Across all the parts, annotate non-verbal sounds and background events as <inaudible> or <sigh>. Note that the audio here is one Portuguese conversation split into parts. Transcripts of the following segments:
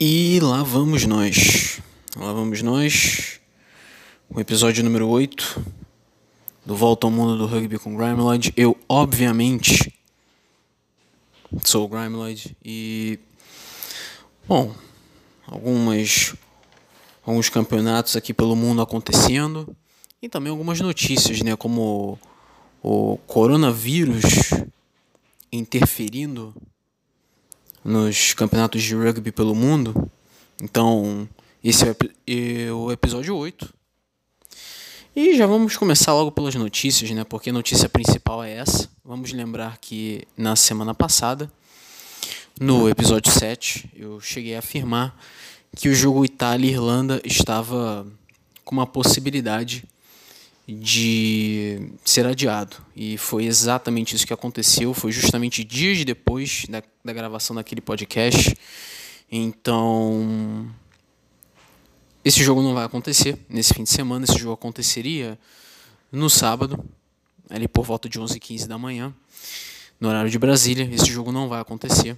E lá vamos nós. Lá vamos nós. O episódio número 8 do Volta ao Mundo do Rugby com Grimeloid. Eu, obviamente, sou o Grimeloid e. Bom, algumas. Alguns campeonatos aqui pelo mundo acontecendo e também algumas notícias, né? Como o coronavírus interferindo nos campeonatos de rugby pelo mundo. Então, esse é o episódio 8. E já vamos começar logo pelas notícias, né? Porque a notícia principal é essa. Vamos lembrar que na semana passada, no episódio 7, eu cheguei a afirmar que o jogo Itália Irlanda estava com uma possibilidade de ser adiado. E foi exatamente isso que aconteceu. Foi justamente dias depois da, da gravação daquele podcast. Então. Esse jogo não vai acontecer nesse fim de semana. Esse jogo aconteceria no sábado, ali por volta de 11h15 da manhã, no horário de Brasília. Esse jogo não vai acontecer.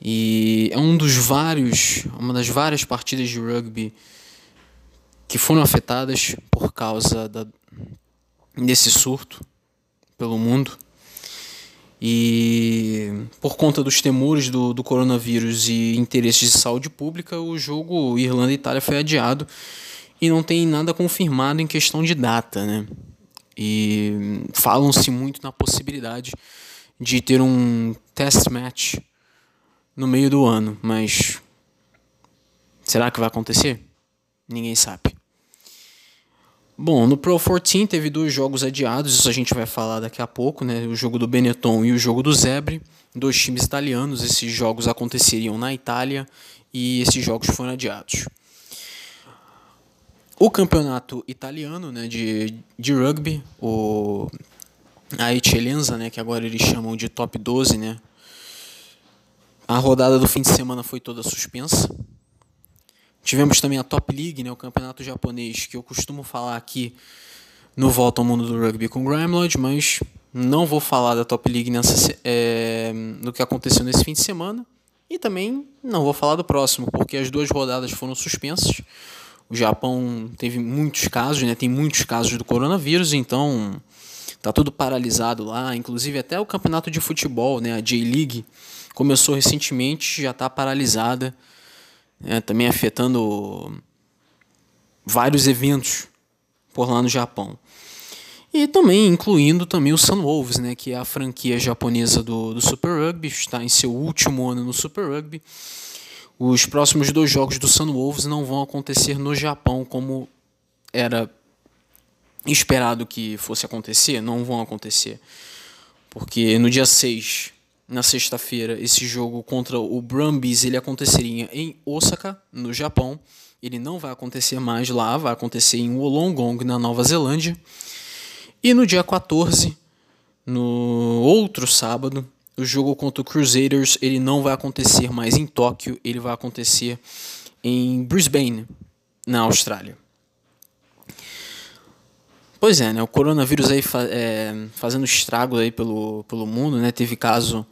E é um dos vários, uma das várias partidas de rugby que foram afetadas por causa da, desse surto pelo mundo. E por conta dos temores do, do coronavírus e interesses de saúde pública, o jogo Irlanda e Itália foi adiado e não tem nada confirmado em questão de data, né? E falam-se muito na possibilidade de ter um test match no meio do ano, mas será que vai acontecer? Ninguém sabe. Bom, no Pro 14 teve dois jogos adiados, isso a gente vai falar daqui a pouco, né? O jogo do Benetton e o jogo do Zebre, dois times italianos. Esses jogos aconteceriam na Itália e esses jogos foram adiados. O campeonato italiano né, de, de rugby, o, a Eccellenza, né, que agora eles chamam de Top 12, né? A rodada do fim de semana foi toda suspensa. Tivemos também a Top League, né, o campeonato japonês, que eu costumo falar aqui no Volta ao Mundo do Rugby com Grimelod, mas não vou falar da Top League nessa, é, no que aconteceu nesse fim de semana. E também não vou falar do próximo, porque as duas rodadas foram suspensas. O Japão teve muitos casos, né, tem muitos casos do coronavírus, então tá tudo paralisado lá. Inclusive até o campeonato de futebol, né, a J-League, começou recentemente, já está paralisada né, também afetando vários eventos por lá no Japão. E também incluindo também o Sunwolves, né, que é a franquia japonesa do, do Super Rugby, está em seu último ano no Super Rugby. Os próximos dois jogos do Sunwolves não vão acontecer no Japão como era esperado que fosse acontecer, não vão acontecer. Porque no dia 6 na sexta-feira, esse jogo contra o Brumbies ele aconteceria em Osaka, no Japão. Ele não vai acontecer mais lá, vai acontecer em Wollongong, na Nova Zelândia. E no dia 14, no outro sábado, o jogo contra o Crusaders ele não vai acontecer mais em Tóquio, ele vai acontecer em Brisbane, na Austrália. Pois é, né? O coronavírus aí é, fazendo estrago aí pelo, pelo mundo, né? Teve caso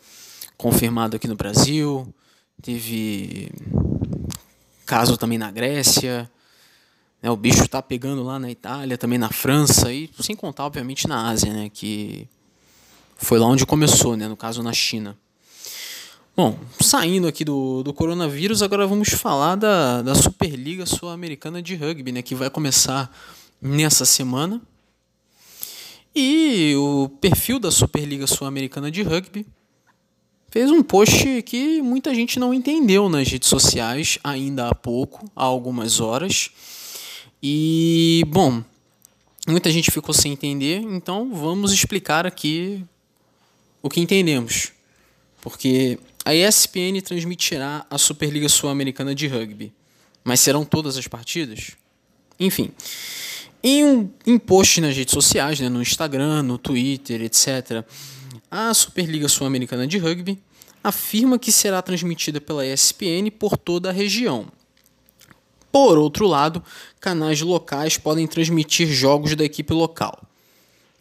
confirmado aqui no Brasil, teve caso também na Grécia, né? O bicho está pegando lá na Itália, também na França e sem contar obviamente na Ásia, né? Que foi lá onde começou, né? No caso na China. Bom, saindo aqui do, do coronavírus, agora vamos falar da, da Superliga Sul-Americana de Rugby, né? Que vai começar nessa semana. E o perfil da Superliga Sul-Americana de Rugby fez um post que muita gente não entendeu nas redes sociais ainda há pouco, há algumas horas. E, bom, muita gente ficou sem entender, então vamos explicar aqui o que entendemos. Porque a ESPN transmitirá a Superliga Sul-Americana de Rugby, mas serão todas as partidas? Enfim, em um em post nas redes sociais, né, no Instagram, no Twitter, etc., a Superliga Sul-Americana de Rugby afirma que será transmitida pela ESPN por toda a região. Por outro lado, canais locais podem transmitir jogos da equipe local.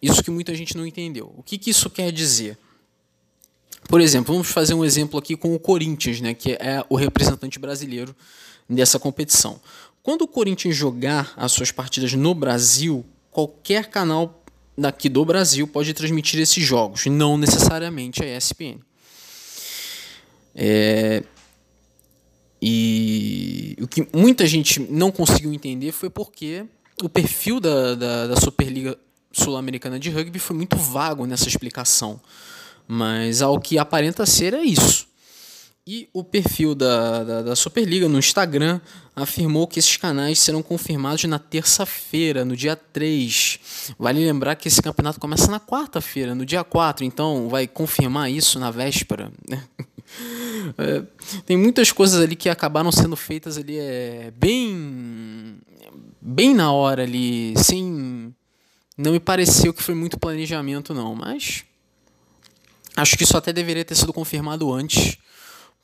Isso que muita gente não entendeu. O que, que isso quer dizer? Por exemplo, vamos fazer um exemplo aqui com o Corinthians, né, que é o representante brasileiro dessa competição. Quando o Corinthians jogar as suas partidas no Brasil, qualquer canal daqui do Brasil pode transmitir esses jogos, não necessariamente a ESPN. É, e o que muita gente não conseguiu entender foi porque o perfil da, da, da Superliga Sul-Americana de Rugby foi muito vago nessa explicação. Mas ao que aparenta ser é isso. E o perfil da, da, da, Superliga no Instagram afirmou que esses canais serão confirmados na terça-feira, no dia 3. Vale lembrar que esse campeonato começa na quarta-feira, no dia 4, então vai confirmar isso na véspera. Né? <laughs> É, tem muitas coisas ali que acabaram sendo feitas ali é, bem, bem na hora ali, sem. Não me pareceu que foi muito planejamento, não, mas. Acho que isso até deveria ter sido confirmado antes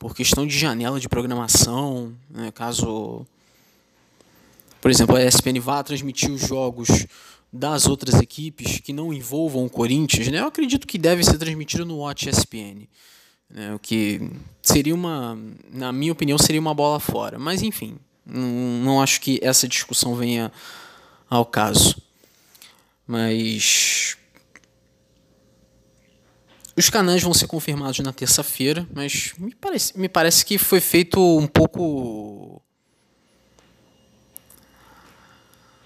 por questão de janela de programação, né, caso, por exemplo, a ESPN vá transmitir os jogos das outras equipes que não envolvam o Corinthians, né, eu acredito que deve ser transmitido no Watch ESPN, né, o que seria uma, na minha opinião, seria uma bola fora. Mas enfim, não, não acho que essa discussão venha ao caso. Mas os canais vão ser confirmados na terça-feira, mas me parece, me parece que foi feito um pouco.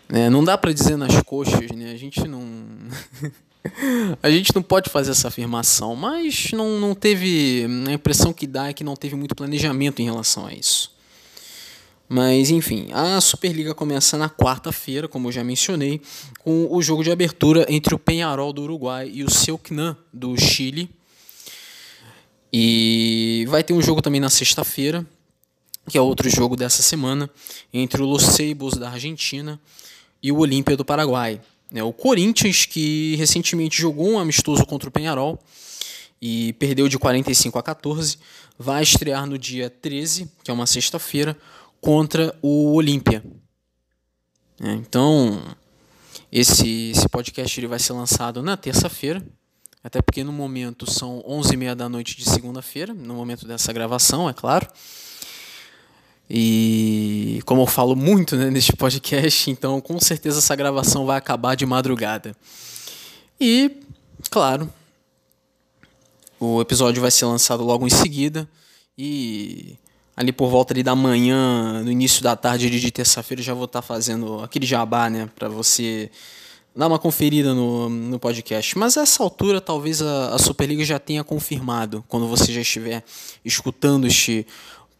É, não dá para dizer nas coxas, né? A gente não. <laughs> a gente não pode fazer essa afirmação, mas não, não teve. A impressão que dá é que não teve muito planejamento em relação a isso. Mas enfim, a Superliga começa na quarta-feira, como eu já mencionei, com o jogo de abertura entre o Penharol do Uruguai e o Selknam do Chile. E vai ter um jogo também na sexta-feira, que é outro jogo dessa semana, entre o Los Ceibos da Argentina e o Olímpia do Paraguai. É, o Corinthians, que recentemente jogou um amistoso contra o Penharol e perdeu de 45 a 14, vai estrear no dia 13, que é uma sexta-feira, contra o Olímpia. É, então, esse, esse podcast ele vai ser lançado na terça-feira, até porque no momento são 11h30 da noite de segunda-feira, no momento dessa gravação, é claro. E como eu falo muito né, neste podcast, então com certeza essa gravação vai acabar de madrugada. E, claro, o episódio vai ser lançado logo em seguida. E ali por volta ali da manhã, no início da tarde de terça-feira, já vou estar tá fazendo aquele jabá, né, para você dar uma conferida no, no podcast. Mas a essa altura, talvez a, a Superliga já tenha confirmado, quando você já estiver escutando este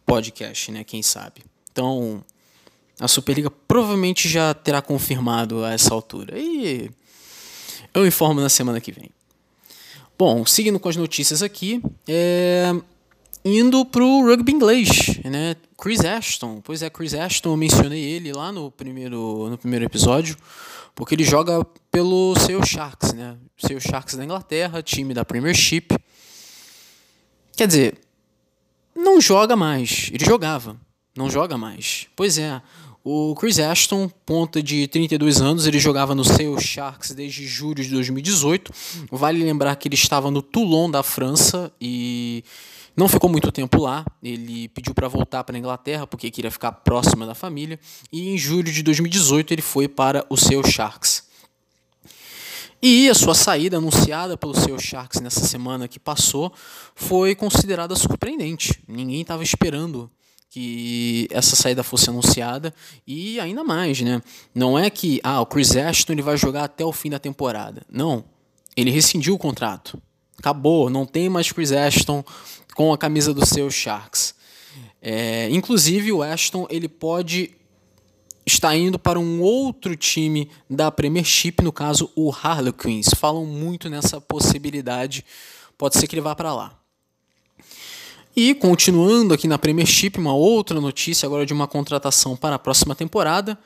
podcast, né, quem sabe. Então, a Superliga provavelmente já terá confirmado a essa altura. E eu informo na semana que vem. Bom, seguindo com as notícias aqui, é, indo pro rugby inglês, né? Chris Ashton. Pois é, Chris Ashton, eu mencionei ele lá no primeiro, no primeiro episódio, porque ele joga pelo seu Sharks, né? Seu Sharks da Inglaterra, time da Premiership. Quer dizer, não joga mais. Ele jogava, não joga mais. Pois é, o Chris Ashton, ponta de 32 anos, ele jogava no seu Sharks desde julho de 2018. Vale lembrar que ele estava no Toulon da França e não ficou muito tempo lá, ele pediu para voltar para a Inglaterra porque queria ficar próximo da família, e em julho de 2018 ele foi para o seu Sharks. E a sua saída anunciada pelo seu Sharks nessa semana que passou foi considerada surpreendente. Ninguém estava esperando que essa saída fosse anunciada e ainda mais, né? Não é que ah, o Chris Ashton ele vai jogar até o fim da temporada. Não, ele rescindiu o contrato. Acabou, não tem mais Chris Ashton com a camisa do seu Sharks. É, inclusive o Ashton ele pode estar indo para um outro time da Premiership, no caso o Harlequins. Falam muito nessa possibilidade. Pode ser que ele vá para lá. E continuando aqui na Premiership, uma outra notícia agora de uma contratação para a próxima temporada.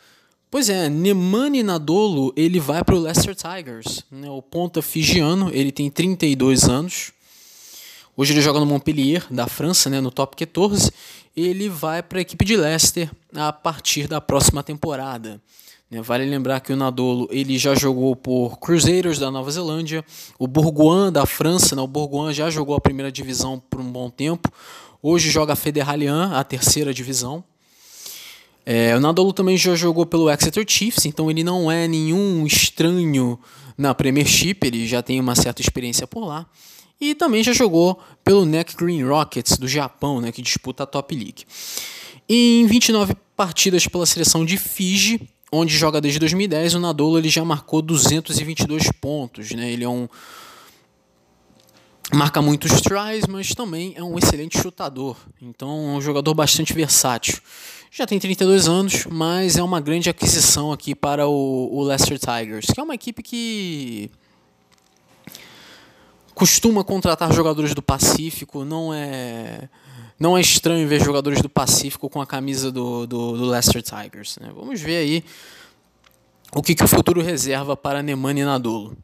Pois é, Nemani Nadolo ele vai para o Leicester Tigers. Né? O ponta fijiano, ele tem 32 anos. Hoje ele joga no Montpellier, da França, né, no top 14. Ele vai para a equipe de Leicester a partir da próxima temporada. Né? Vale lembrar que o Nadolo ele já jogou por Crusaders da Nova Zelândia, o Bourgoin da França, né? o Bourgoin já jogou a primeira divisão por um bom tempo, hoje joga a Federalian, a terceira divisão. É, o Nadolo também já jogou pelo Exeter Chiefs, então ele não é nenhum estranho na Premiership, ele já tem uma certa experiência por lá. E também já jogou pelo Neck Green Rockets do Japão, né, que disputa a Top League. Em 29 partidas pela seleção de Fiji, onde joga desde 2010, o Nadolo ele já marcou 222 pontos. Né? Ele é um marca muitos tries, mas também é um excelente chutador. Então é um jogador bastante versátil. Já tem 32 anos, mas é uma grande aquisição aqui para o, o Leicester Tigers, que é uma equipe que costuma contratar jogadores do Pacífico, não é não é estranho ver jogadores do Pacífico com a camisa do, do, do Leicester Tigers. Né? Vamos ver aí o que, que o futuro reserva para Nemanja Nadolo.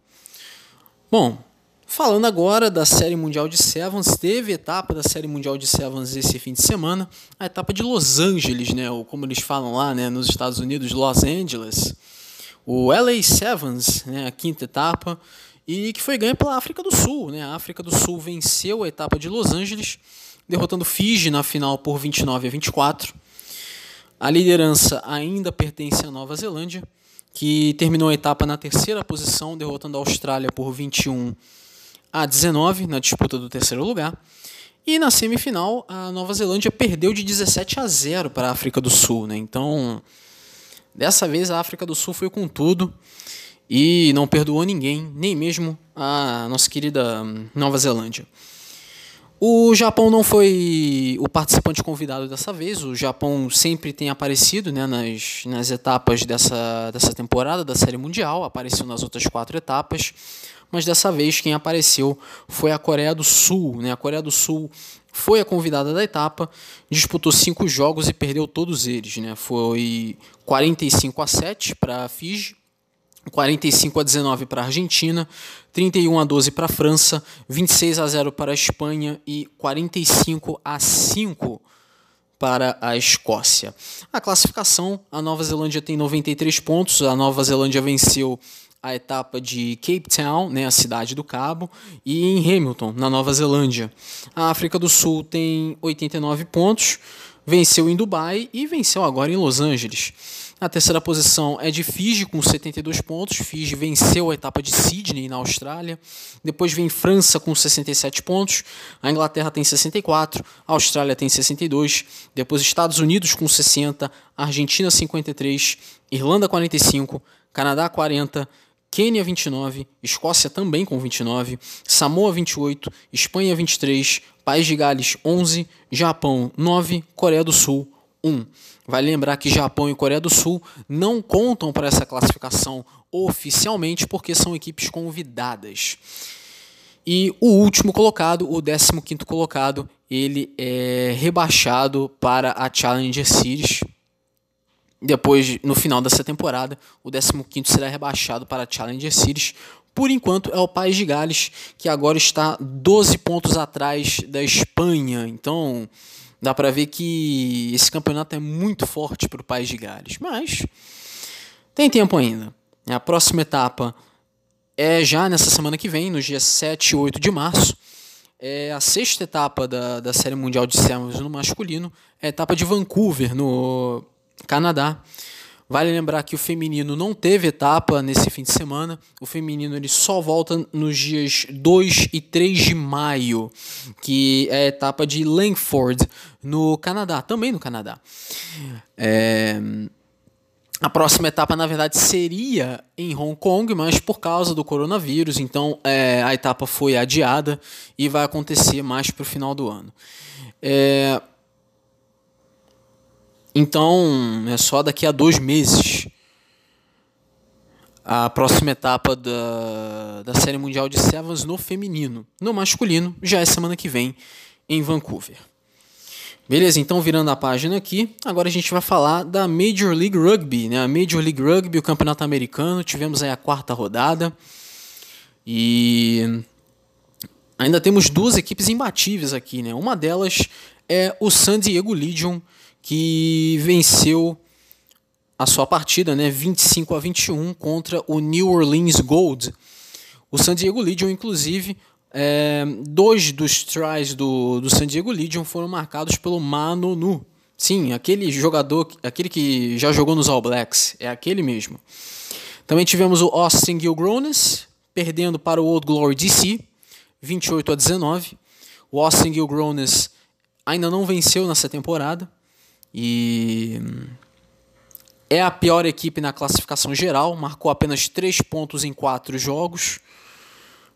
Bom, falando agora da Série Mundial de Sevens, teve etapa da Série Mundial de Sevens esse fim de semana, a etapa de Los Angeles, né, ou como eles falam lá né, nos Estados Unidos, Los Angeles. O LA Sevens, né, a quinta etapa, e que foi ganha pela África do Sul. Né? A África do Sul venceu a etapa de Los Angeles derrotando Fiji na final por 29 a 24. A liderança ainda pertence à Nova Zelândia, que terminou a etapa na terceira posição, derrotando a Austrália por 21 a 19 na disputa do terceiro lugar. E na semifinal, a Nova Zelândia perdeu de 17 a 0 para a África do Sul. Né? Então, dessa vez a África do Sul foi com tudo e não perdoou ninguém, nem mesmo a nossa querida Nova Zelândia. O Japão não foi o participante convidado dessa vez. O Japão sempre tem aparecido né, nas, nas etapas dessa, dessa temporada da Série Mundial, apareceu nas outras quatro etapas, mas dessa vez quem apareceu foi a Coreia do Sul. Né? A Coreia do Sul foi a convidada da etapa, disputou cinco jogos e perdeu todos eles. Né? Foi 45 a 7 para a Fiji, 45 a 19 para a Argentina, 31 a 12 para a França, 26 a 0 para a Espanha e 45 a 5 para a Escócia. A classificação, a Nova Zelândia tem 93 pontos, a Nova Zelândia venceu a etapa de Cape Town, né, a cidade do Cabo, e em Hamilton, na Nova Zelândia. A África do Sul tem 89 pontos, venceu em Dubai e venceu agora em Los Angeles. A terceira posição é de Fiji, com 72 pontos. Fiji venceu a etapa de Sydney, na Austrália. Depois vem França, com 67 pontos. A Inglaterra tem 64. A Austrália tem 62. Depois Estados Unidos, com 60. Argentina, 53. Irlanda, 45. Canadá, 40. Quênia 29, Escócia também com 29, Samoa 28, Espanha 23, País de Gales 11, Japão 9, Coreia do Sul 1. Vale lembrar que Japão e Coreia do Sul não contam para essa classificação oficialmente porque são equipes convidadas. E o último colocado, o 15 colocado, ele é rebaixado para a Challenger Series. Depois, no final dessa temporada, o 15 será rebaixado para a Challenger Series. Por enquanto, é o País de Gales, que agora está 12 pontos atrás da Espanha. Então, Dá para ver que esse campeonato é muito forte para o País de Gales, mas tem tempo ainda. A próxima etapa é já nessa semana que vem, nos dias 7 e 8 de março. É a sexta etapa da, da Série Mundial de Servos no masculino, é a etapa de Vancouver, no Canadá. Vale lembrar que o feminino não teve etapa nesse fim de semana. O feminino ele só volta nos dias 2 e 3 de maio, que é a etapa de Langford, no Canadá, também no Canadá. É... A próxima etapa, na verdade, seria em Hong Kong, mas por causa do coronavírus, então é, a etapa foi adiada e vai acontecer mais para o final do ano. É, então, é só daqui a dois meses a próxima etapa da, da Série Mundial de Sevens no feminino. No masculino, já é semana que vem, em Vancouver. Beleza, então virando a página aqui, agora a gente vai falar da Major League Rugby, né? A Major League Rugby, o campeonato americano, tivemos aí a quarta rodada e ainda temos duas equipes imbatíveis aqui, né? Uma delas é o San Diego Legion, que venceu a sua partida, né, 25 a 21 contra o New Orleans Gold. O San Diego Legion, inclusive, é, dois dos tries do, do San Diego Legion foram marcados pelo Manu. Sim, aquele jogador, aquele que já jogou nos All Blacks, é aquele mesmo. Também tivemos o Austin Gilgronis perdendo para o Old Glory DC, 28 a 19. O Austin Gilgronis ainda não venceu nessa temporada e é a pior equipe na classificação geral, marcou apenas 3 pontos em 4 jogos.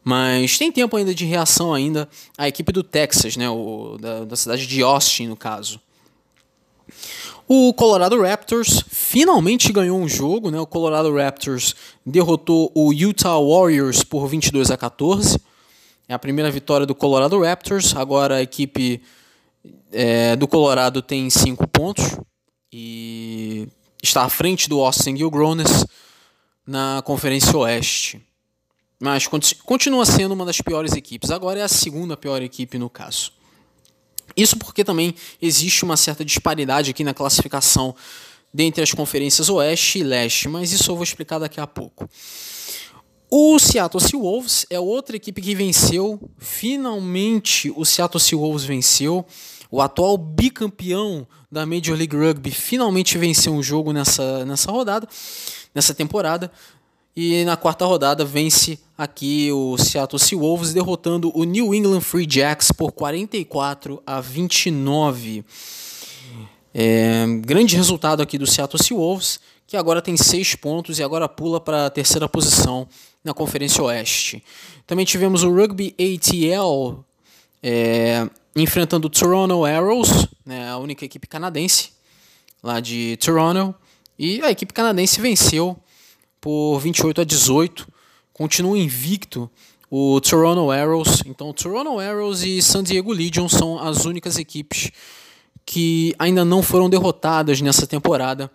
Mas tem tempo ainda de reação ainda a equipe do Texas, né, o, da, da cidade de Austin, no caso. O Colorado Raptors finalmente ganhou um jogo, né? O Colorado Raptors derrotou o Utah Warriors por 22 a 14. É a primeira vitória do Colorado Raptors. Agora a equipe é, do Colorado tem 5 pontos e está à frente do Austin Gilgronis na Conferência Oeste. Mas continua sendo uma das piores equipes. Agora é a segunda pior equipe no caso. Isso porque também existe uma certa disparidade aqui na classificação dentre as conferências Oeste e Leste, mas isso eu vou explicar daqui a pouco. O Seattle Seahawks é outra equipe que venceu. Finalmente o Seattle Seahawks venceu. O atual bicampeão da Major League Rugby finalmente venceu um jogo nessa, nessa rodada, nessa temporada. E na quarta rodada vence aqui o Seattle Seahawks derrotando o New England Free Jacks por 44 a 29. É, grande resultado aqui do Seattle Seahawks, que agora tem seis pontos e agora pula para a terceira posição na Conferência Oeste. Também tivemos o Rugby ATL é, enfrentando o Toronto Arrows, né, a única equipe canadense lá de Toronto. E a equipe canadense venceu por 28 a 18, continua invicto o Toronto Arrows. Então, Toronto Arrows e San Diego Legion são as únicas equipes que ainda não foram derrotadas nessa temporada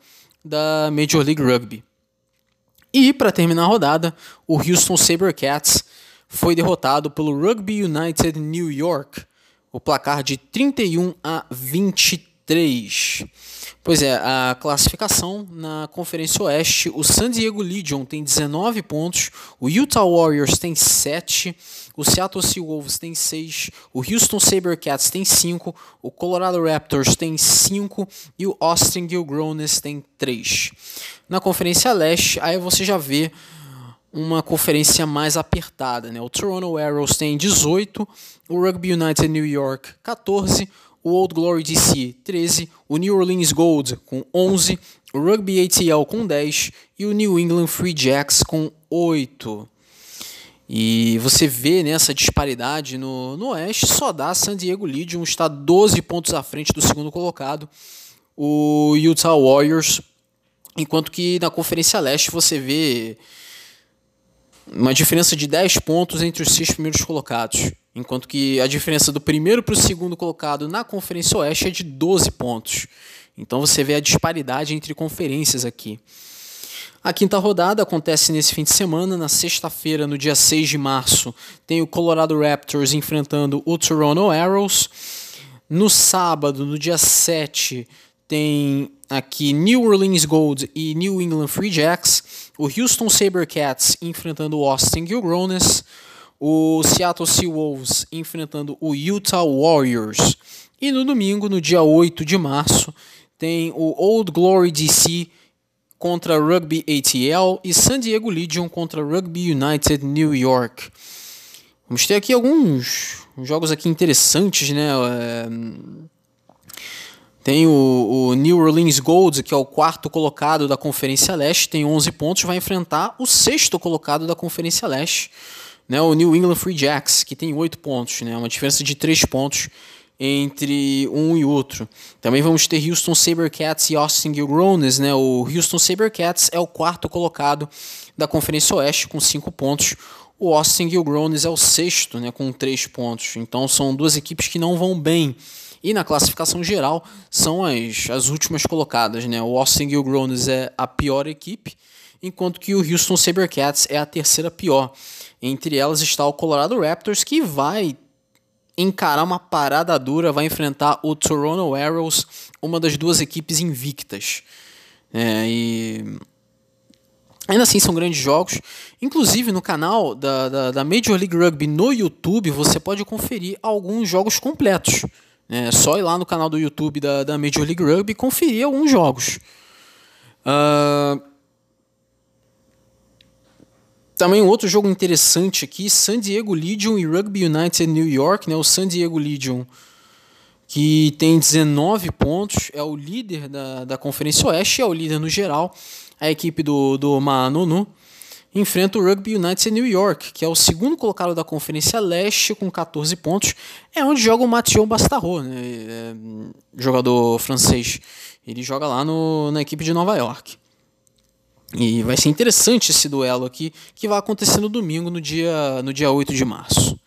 da Major League Rugby. E, para terminar a rodada, o Houston Sabercats foi derrotado pelo Rugby United New York o placar de 31 a 23. Pois é, a classificação na Conferência Oeste, o San Diego Legion tem 19 pontos, o Utah Warriors tem 7, o Seattle Seahawks tem 6, o Houston Sabercats tem 5, o Colorado Raptors tem 5 e o Austin Gilgronis tem 3. Na Conferência Leste, aí você já vê uma conferência mais apertada. Né? O Toronto Arrows tem 18, o Rugby United New York 14, o Old Glory DC 13, o New Orleans Gold com 11, o Rugby ATL com 10 e o New England Free Jacks com 8. E você vê nessa disparidade no, no Oeste, só dá San Diego Legion, está 12 pontos à frente do segundo colocado, o Utah Warriors, enquanto que na Conferência Leste você vê uma diferença de 10 pontos entre os seis primeiros colocados, enquanto que a diferença do primeiro para o segundo colocado na Conferência Oeste é de 12 pontos. Então você vê a disparidade entre conferências aqui. A quinta rodada acontece nesse fim de semana, na sexta-feira, no dia 6 de março, tem o Colorado Raptors enfrentando o Toronto Arrows. No sábado, no dia 7, tem aqui New Orleans Gold e New England Free Jacks, o Houston Sabercats enfrentando o Austin Gilgronis, o Seattle Seawolves enfrentando o Utah Warriors. E no domingo, no dia 8 de março, tem o Old Glory DC contra Rugby ATL e San Diego Legion contra Rugby United New York. Vamos ter aqui alguns jogos aqui interessantes, né? É tem o, o, New Orleans Gold, que é o quarto colocado da Conferência Leste, tem 11 pontos, vai enfrentar o sexto colocado da Conferência Leste, né, o New England Free Jacks, que tem 8 pontos, né, uma diferença de 3 pontos entre um e outro. Também vamos ter Houston Sabercats e Austin Gilgronis, né? O Houston Sabercats é o quarto colocado da Conferência Oeste com 5 pontos. O Austin Gilgronis é o sexto, né, com 3 pontos. Então são duas equipes que não vão bem e na classificação geral são as, as últimas colocadas. Né? O Austin Gilgronis é a pior equipe, enquanto que o Houston Sabercats é a terceira pior. Entre elas está o Colorado Raptors, que vai encarar uma parada dura, vai enfrentar o Toronto Arrows, uma das duas equipes invictas. É, e Ainda assim, são grandes jogos. Inclusive, no canal da, da, da, Major League Rugby no YouTube, você pode conferir alguns jogos completos. É só ir lá no canal do YouTube da, da Major League Rugby e conferir alguns jogos. Também um outro jogo interessante aqui, San Diego Legion e Rugby United New York. Né? O San Diego Legion, que tem 19 pontos, é o líder da, da Conferência Oeste, é o líder no geral a equipe do, do Manunu enfrenta o Rugby United New York, que é o segundo colocado da Conferência Leste com 14 pontos. É onde joga o Mathieu Bastarro, né? é, jogador francês. Ele joga lá no, na equipe de Nova York. E vai ser interessante esse duelo aqui, que vai acontecer no domingo, no dia, no dia 8 de março.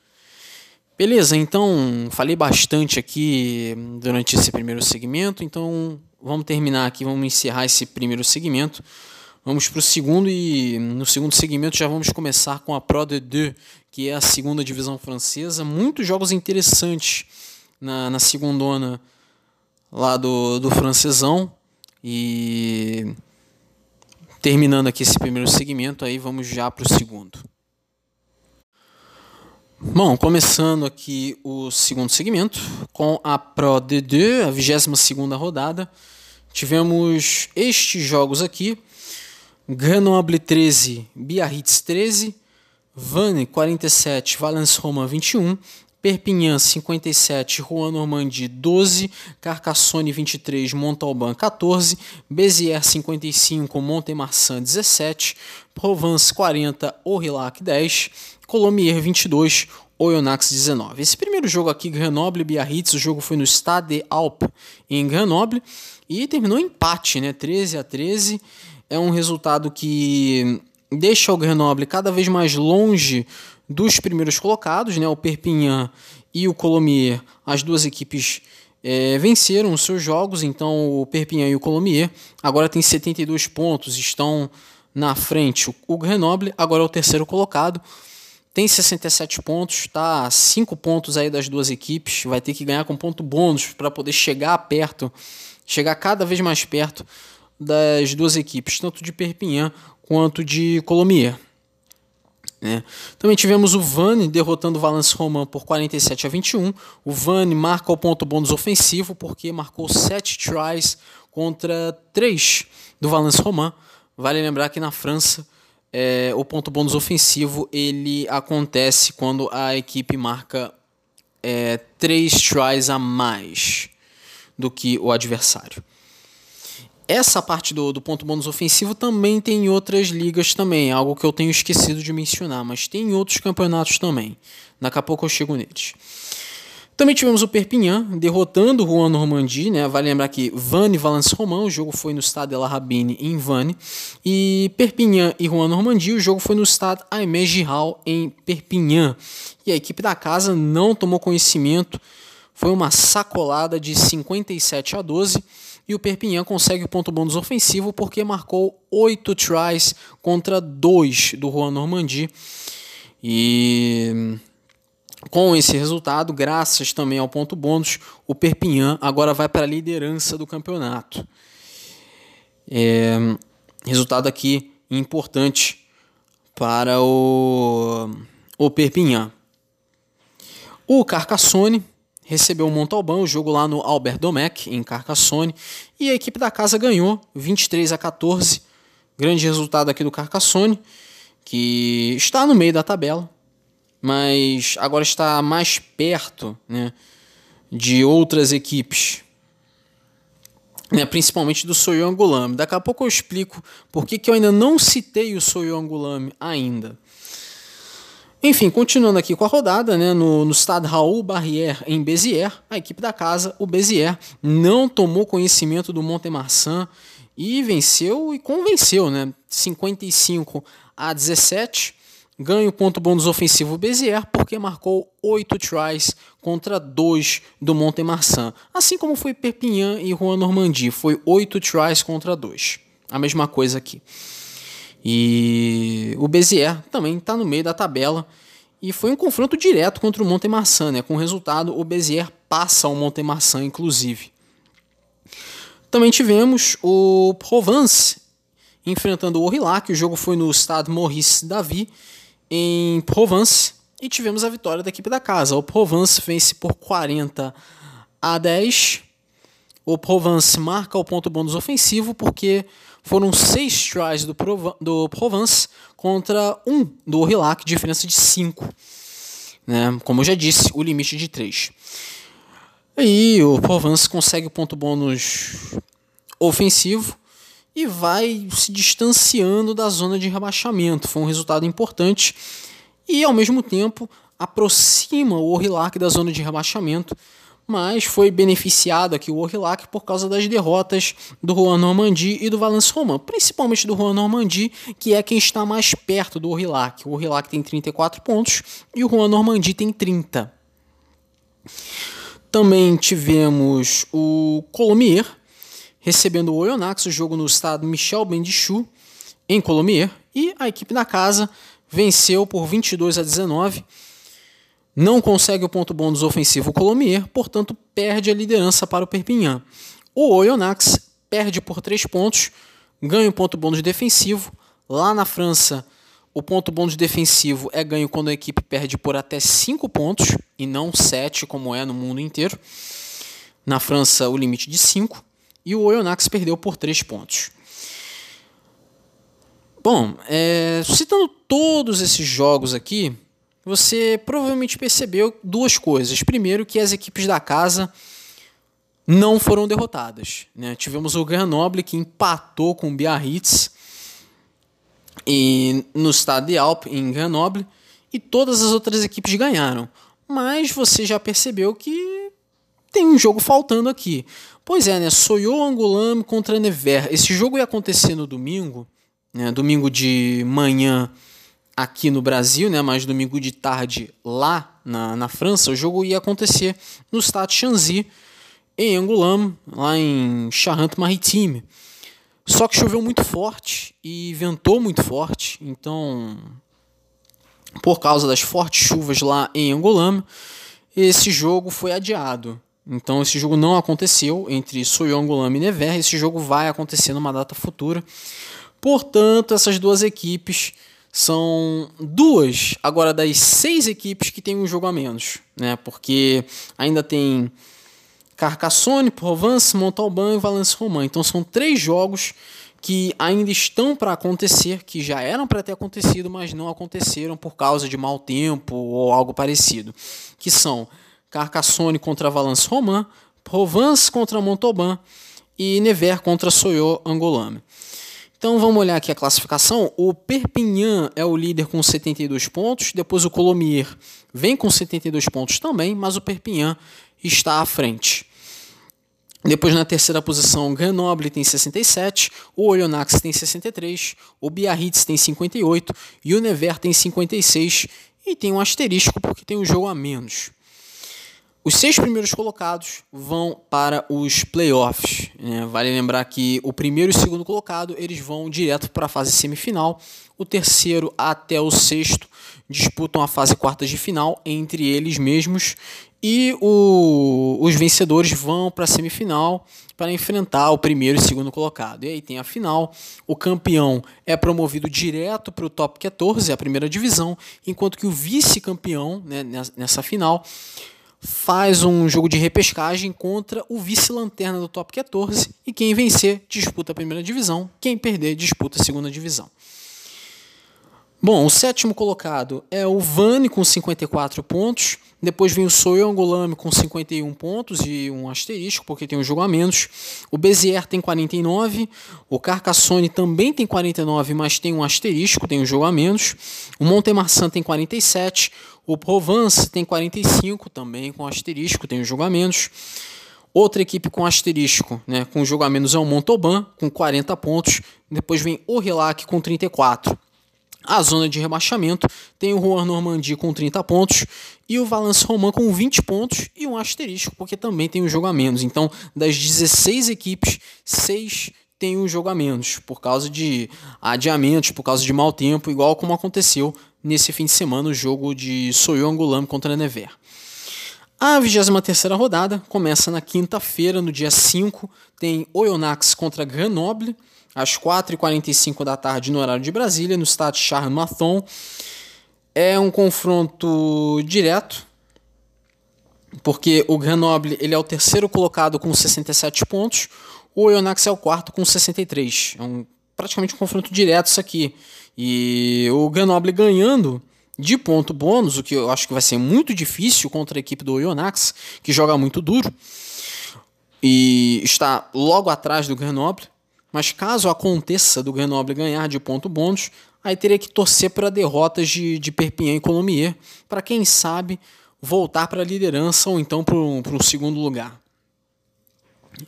Beleza, então falei bastante aqui durante esse primeiro segmento, então vamos terminar aqui, vamos encerrar esse primeiro segmento. Vamos para o segundo e no segundo segmento já vamos começar com a Pro D2, que é a segunda divisão francesa. Muitos jogos interessantes na, na segundona lá do, do francesão. E terminando aqui esse primeiro segmento, aí vamos já para o segundo. Bom, começando aqui o segundo segmento com a Pro D2, a 22ª rodada. Tivemos estes jogos aqui: Grenoble 13, Biarritz 13, Vannes 47, Valence Roman 21, Perpignan 57, Rouen Normandie 12, Carcassonne 23, Montalban 14, Béziers 55, Montemarçan 17, Provence 40, Aurillac 10, Colomiers 22, Oyonnax 19. Esse primeiro jogo aqui, Grenoble Biarritz, o jogo foi no Stade Alpes em Grenoble e terminou em empate, né? 13 a 13. É um resultado que deixa o Grenoble cada vez mais longe dos primeiros colocados, né? O Perpignan e o Colomiers, as duas equipes é, venceram os seus jogos, então o Perpignan e o Colomiers agora têm 72 pontos, estão na frente. O Grenoble agora é o terceiro colocado tem 67 pontos, está a 5 pontos aí das duas equipes, vai ter que ganhar com ponto bônus para poder chegar perto, chegar cada vez mais perto das duas equipes, tanto de Perpignan quanto de Colomiers. Né? Também tivemos o Vane derrotando o Valence Roman por 47 a 21. O Vane marca o ponto bônus ofensivo porque marcou 7 tries contra 3 do Valence Roman. Vale lembrar que na França é, o ponto bônus ofensivo ele acontece quando a equipe marca é, três tries a mais do que o adversário. Essa parte do, do ponto bônus ofensivo também tem em outras ligas também, algo que eu tenho esquecido de mencionar, mas tem em outros campeonatos também. Daqui a pouco eu chego neles. Também tivemos o Perpignan derrotando o Juan Normandie, né? Vale lembrar que Vannes e Valence Romain, o jogo foi no Stade La Rabine em Vannes, e Perpignan e Juan Normandie, o jogo foi no Stade Aimé Giral em Perpignan. E a equipe da casa não tomou conhecimento, foi uma sacolada de 57 a 12 e o Perpignan consegue o ponto bônus ofensivo porque marcou 8 tries contra 2 do Juan Normandie. E com esse resultado, graças também ao ponto bônus, o Perpignan agora vai para a liderança do campeonato. É, resultado aqui importante para o, o Perpignan. O Carcassonne recebeu o Montalbán, o jogo lá no Albert Domecq, em Carcassonne, e a equipe da casa ganhou 23 a 14. Grande resultado aqui do Carcassonne, que está no meio da tabela, mas agora está mais perto né, de outras equipes, né, principalmente do Soyo Angulame. Daqui a pouco eu explico por que, que eu ainda não citei o Soyo Angulame ainda. Enfim, continuando aqui com a rodada, né, no, no Stade Raul Barrière em Béziers, a equipe da casa, o Béziers, não tomou conhecimento do Montemarçan e venceu e convenceu, né, 55 a 17 ganha o ponto bônus ofensivo Bezier porque marcou 8 tries contra 2 do Montemarçan. Assim como foi Perpignan e Juan Normandie, foi 8 tries contra 2. A mesma coisa aqui. E o Bezier também está no meio da tabela. E foi um confronto direto contra o Montemarçan, né? Com o resultado, o Bezier passa ao Montemarçan, inclusive. Também tivemos o Provence enfrentando o Aurillac. O jogo foi no Stade Maurice Davy, em Provence. E tivemos a vitória da equipe da casa. O Provence vence por 40 a 10. O Provence marca o ponto bônus ofensivo porque foram seis tries do, do Provence contra um do Aurillac, diferença de 5. Né? Como eu já disse, o limite de 3. Aí o Provence consegue o ponto bônus ofensivo e vai se distanciando da zona de rebaixamento. Foi um resultado importante e, ao mesmo tempo, aproxima o Orillac da zona de rebaixamento, mas foi beneficiado aqui o Orillac por causa das derrotas do Juan Normandie e do Valence Roman, principalmente do Juan Normandie, que é quem está mais perto do Orillac. O Orillac tem 34 pontos e o Juan Normandie tem 30. Também tivemos o Colomier recebendo o Oyonnax, o jogo no estado Michel Bendichou, em Colomier, e a equipe da casa venceu por 22 a 19. Não consegue o ponto bônus ofensivo Colomier, portanto perde a liderança para o Perpignan. O Oyonnax perde por 3 pontos, ganha o ponto bônus defensivo. Lá na França, o ponto bônus defensivo é ganho quando a equipe perde por até 5 pontos e não 7, como é no mundo inteiro. Na França, o limite de 5. E o Oyonnax perdeu por 3 pontos. Bom, é, citando todos esses jogos aqui, você provavelmente percebeu duas coisas. Primeiro, que as equipes da casa não foram derrotadas. Né? Tivemos o Grenoble que empatou com o Biarritz e no estado de em Grenoble, e todas as outras equipes ganharam. Mas você já percebeu que tem um jogo faltando aqui. Pois é, né? Soyou Angulame contra Never. Esse jogo ia acontecer no domingo, né? domingo de manhã aqui no Brasil, né? mas domingo de tarde lá na, na França. O jogo ia acontecer no Stade Chanzy, em Angoulême, lá em Charente-Maritime. Só que choveu muito forte e ventou muito forte, então, por causa das fortes chuvas lá em Angolama, esse jogo foi adiado. Então esse jogo não aconteceu entre Soyo Angolama e Never, esse jogo vai acontecer numa data futura. Portanto, essas duas equipes são duas agora das seis equipes que tem um jogo a menos, né? Porque ainda tem Carcassonne, Provence, Montalban e Valence Romain. Então são três jogos que ainda estão para acontecer, que já eram para ter acontecido, mas não aconteceram por causa de mau tempo ou algo parecido. Que são Carcassonne contra Valence Romain, Provence contra Montauban e Nevers contra Soyo Angolame. Então vamos olhar aqui a classificação. O Perpignan é o líder com 72 pontos, depois o Colomier vem com 72 pontos também, mas o Perpignan está à frente. Depois na terceira posição, o Grenoble tem 67, o Oyonnax tem 63, o Biarritz tem 58 e o Nevers tem 56 e tem um asterisco porque tem um jogo a menos. Os seis primeiros colocados vão para os playoffs. Né? Vale lembrar que o primeiro e o segundo colocado eles vão direto para a fase semifinal. O terceiro até o sexto disputam a fase quartas de final entre eles mesmos e o, os vencedores vão para a semifinal para enfrentar o primeiro e segundo colocado. E aí tem a final. O campeão é promovido direto para o top 14, a primeira divisão, enquanto que o vice-campeão né, nessa final faz um jogo de repescagem contra o vice-lanterna do top 14 e quem vencer disputa a primeira divisão, quem perder disputa a segunda divisão. Bom, o sétimo colocado é o Vani com 54 pontos. Depois vem o Soyo Angolame com 51 pontos e um asterisco, porque tem um jogo a menos. O Bezier tem 49. O Carcassonne também tem 49, mas tem um asterisco, tem um jogo a menos. O Montemarçan tem 47. O Provence tem 45, também com asterisco, tem jogo a menos. Outra equipe com asterisco, né, com menos é o Montauban, com 40 pontos. Depois vem o Rilac com 34. A zona de rebaixamento tem o Juan Normandie com 30 pontos e o Valence Roman com 20 pontos e um asterisco, porque também tem um jogo a menos. Então, das 16 equipes, 6 têm um jogo a menos, por causa de adiamentos, por causa de mau tempo, igual como aconteceu nesse fim de semana o jogo de Soyo Angulame contra Never. A 23 rodada começa na quinta-feira, no dia 5, tem Oyonnax contra Grenoble, às 4h45 da tarde no horário de Brasília, no estádio Charles. É um confronto direto, porque o Grenoble ele é o terceiro colocado com 67 pontos, o Oyonnax é o quarto com 63. É um, praticamente um confronto direto isso aqui. E o Grenoble ganhando de ponto bônus, o que eu acho que vai ser muito difícil contra a equipe do Oyonnax, que joga muito duro, e está logo atrás do Grenoble. Mas caso aconteça do Grenoble ganhar de ponto bônus, aí teria que torcer para derrotas de, de Perpignan e Colomiers, para quem sabe voltar para a liderança ou então para um segundo lugar.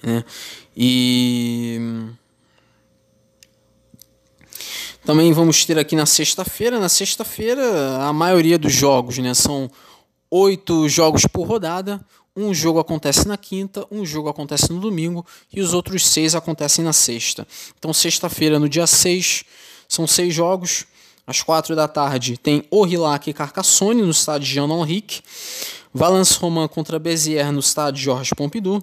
É. E também vamos ter aqui na sexta-feira. Na sexta-feira, a maioria dos jogos né, são oito jogos por rodada. Um jogo acontece na quinta, um jogo acontece no domingo e os outros seis acontecem na sexta. Então, sexta-feira, no dia 6, são seis jogos. Às quatro da tarde tem Orillac e Carcassonne no estádio Jean Henrique. Valence Romain contra Béziers no estádio Georges Pompidou.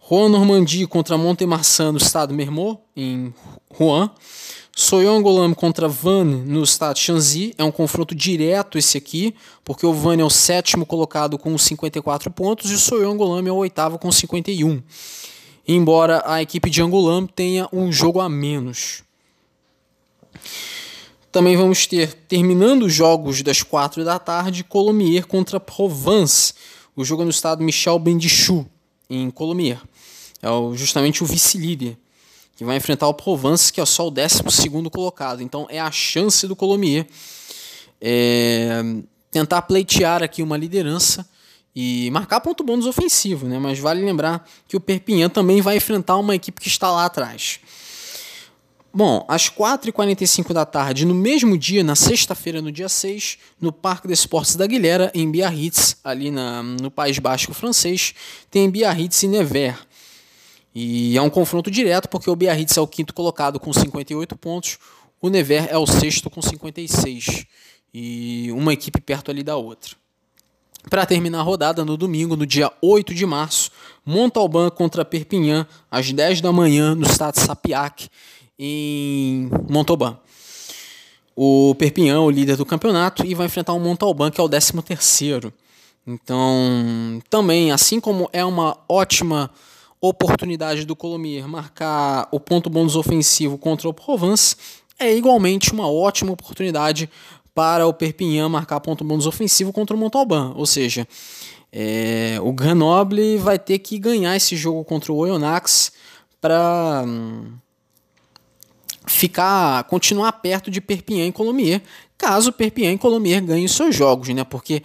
Rouen Normandie contra Montemarçan no estado Mermot, em Rouen. Soyongolam contra Van no estado Shanxi. É um confronto direto esse aqui, porque o Van é o sétimo colocado com 54 pontos e o Soyongolam é o oitavo com 51. Embora a equipe de Angolam tenha um jogo a menos. Também vamos ter, terminando os jogos das quatro da tarde, Colomiers contra Provence. O jogo é no estado Michel Bendichou, em Colomiers. É justamente o vice-líder que vai enfrentar o Provence, que é só o 12 colocado. Então é a chance do Colomier é, tentar pleitear aqui uma liderança e marcar ponto bônus ofensivo, né? Mas vale lembrar que o Perpignan também vai enfrentar uma equipe que está lá atrás. Bom, às 4h45 da tarde, no mesmo dia, na sexta-feira, no dia 6, no Parque de Esportes da Guilherme, em Biarritz, ali na, no País Basco francês, tem Biarritz e Nevers. E é um confronto direto, porque o Biarritz é o quinto colocado com 58 pontos, o Nevers é o sexto com 56. E uma equipe perto ali da outra. Para terminar a rodada, no domingo, no dia 8 de março, Montalban contra Perpignan, às 10 da manhã, no Stade Sapiac, em Montauban. O Perpignan, o líder do campeonato, e vai enfrentar o Montalban, que é o 13 terceiro. Então, também, assim como é uma ótima oportunidade do Colomier marcar o ponto bônus ofensivo contra o Provence, é igualmente uma ótima oportunidade para o Perpignan marcar ponto bônus ofensivo contra o Montalban. Ou seja, é, o Grenoble vai ter que ganhar esse jogo contra o Oyonnax para hum, ficar continuar perto de Perpignan e Colomier, caso Perpignan e Colomier ganhem seus jogos, né? Porque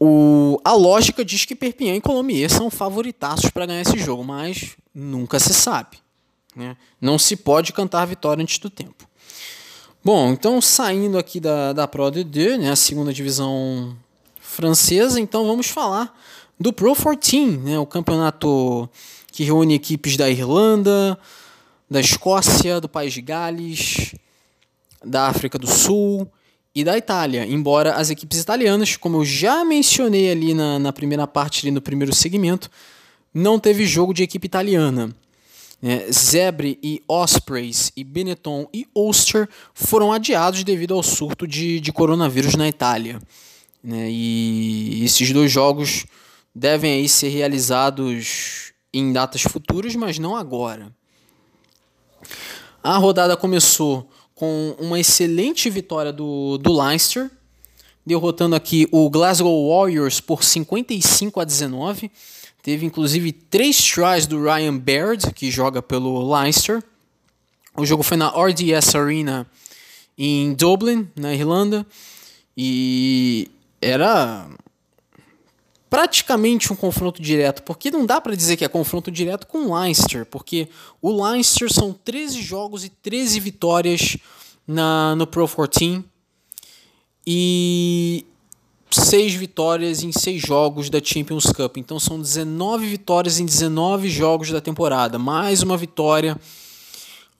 o, a lógica diz que Perpignan e Colomiers são favoritaços para ganhar esse jogo, mas nunca se sabe. Né? Não se pode cantar vitória antes do tempo. Bom, então saindo aqui da, da Pro D2, né, a segunda divisão francesa, então vamos falar do Pro 14, né, o campeonato que reúne equipes da Irlanda, da Escócia, do País de Gales, da África do Sul e da Itália, embora as equipes italianas, como eu já mencionei ali na, na primeira parte, ali no primeiro segmento, não teve jogo de equipe italiana. É, Zebre e Ospreys e Benetton e Ulster foram adiados devido ao surto de, de coronavírus na Itália. Né? E esses dois jogos devem aí ser realizados em datas futuras, mas não agora. A rodada começou com uma excelente vitória do, do Leinster, derrotando aqui o Glasgow Warriors por 55 a 19. Teve inclusive três tries do Ryan Baird, que joga pelo Leinster. O jogo foi na RDS Arena em Dublin, na Irlanda, e era praticamente um confronto direto, porque não dá para dizer que é confronto direto com o Leinster, porque o Leinster são 13 jogos e 13 vitórias na, no Pro 14 e 6 vitórias em 6 jogos da Champions Cup. Então são 19 vitórias em 19 jogos da temporada, mais uma vitória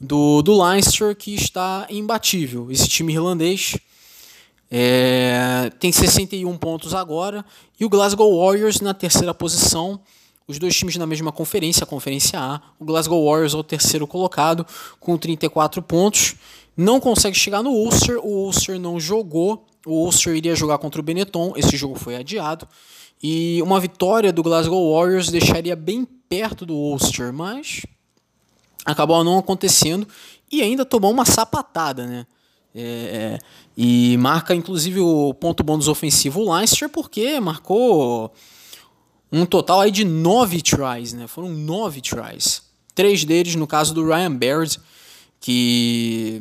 do, do Leinster que está imbatível. Esse time irlandês É, tem 61 pontos agora. E o Glasgow Warriors na terceira posição. Os dois times na mesma conferência, a Conferência A. O Glasgow Warriors é o terceiro colocado, com 34 pontos. Não consegue chegar no Ulster. O Ulster não jogou. O Ulster iria jogar contra o Benetton. Esse jogo foi adiado. E uma vitória do Glasgow Warriors deixaria bem perto do Ulster, mas acabou não acontecendo e ainda tomou uma sapatada, né? É, e marca inclusive o ponto bônus ofensivo o Leinster porque marcou um total aí de nove tries, né? Foram nove tries. Três deles no caso do Ryan Baird, que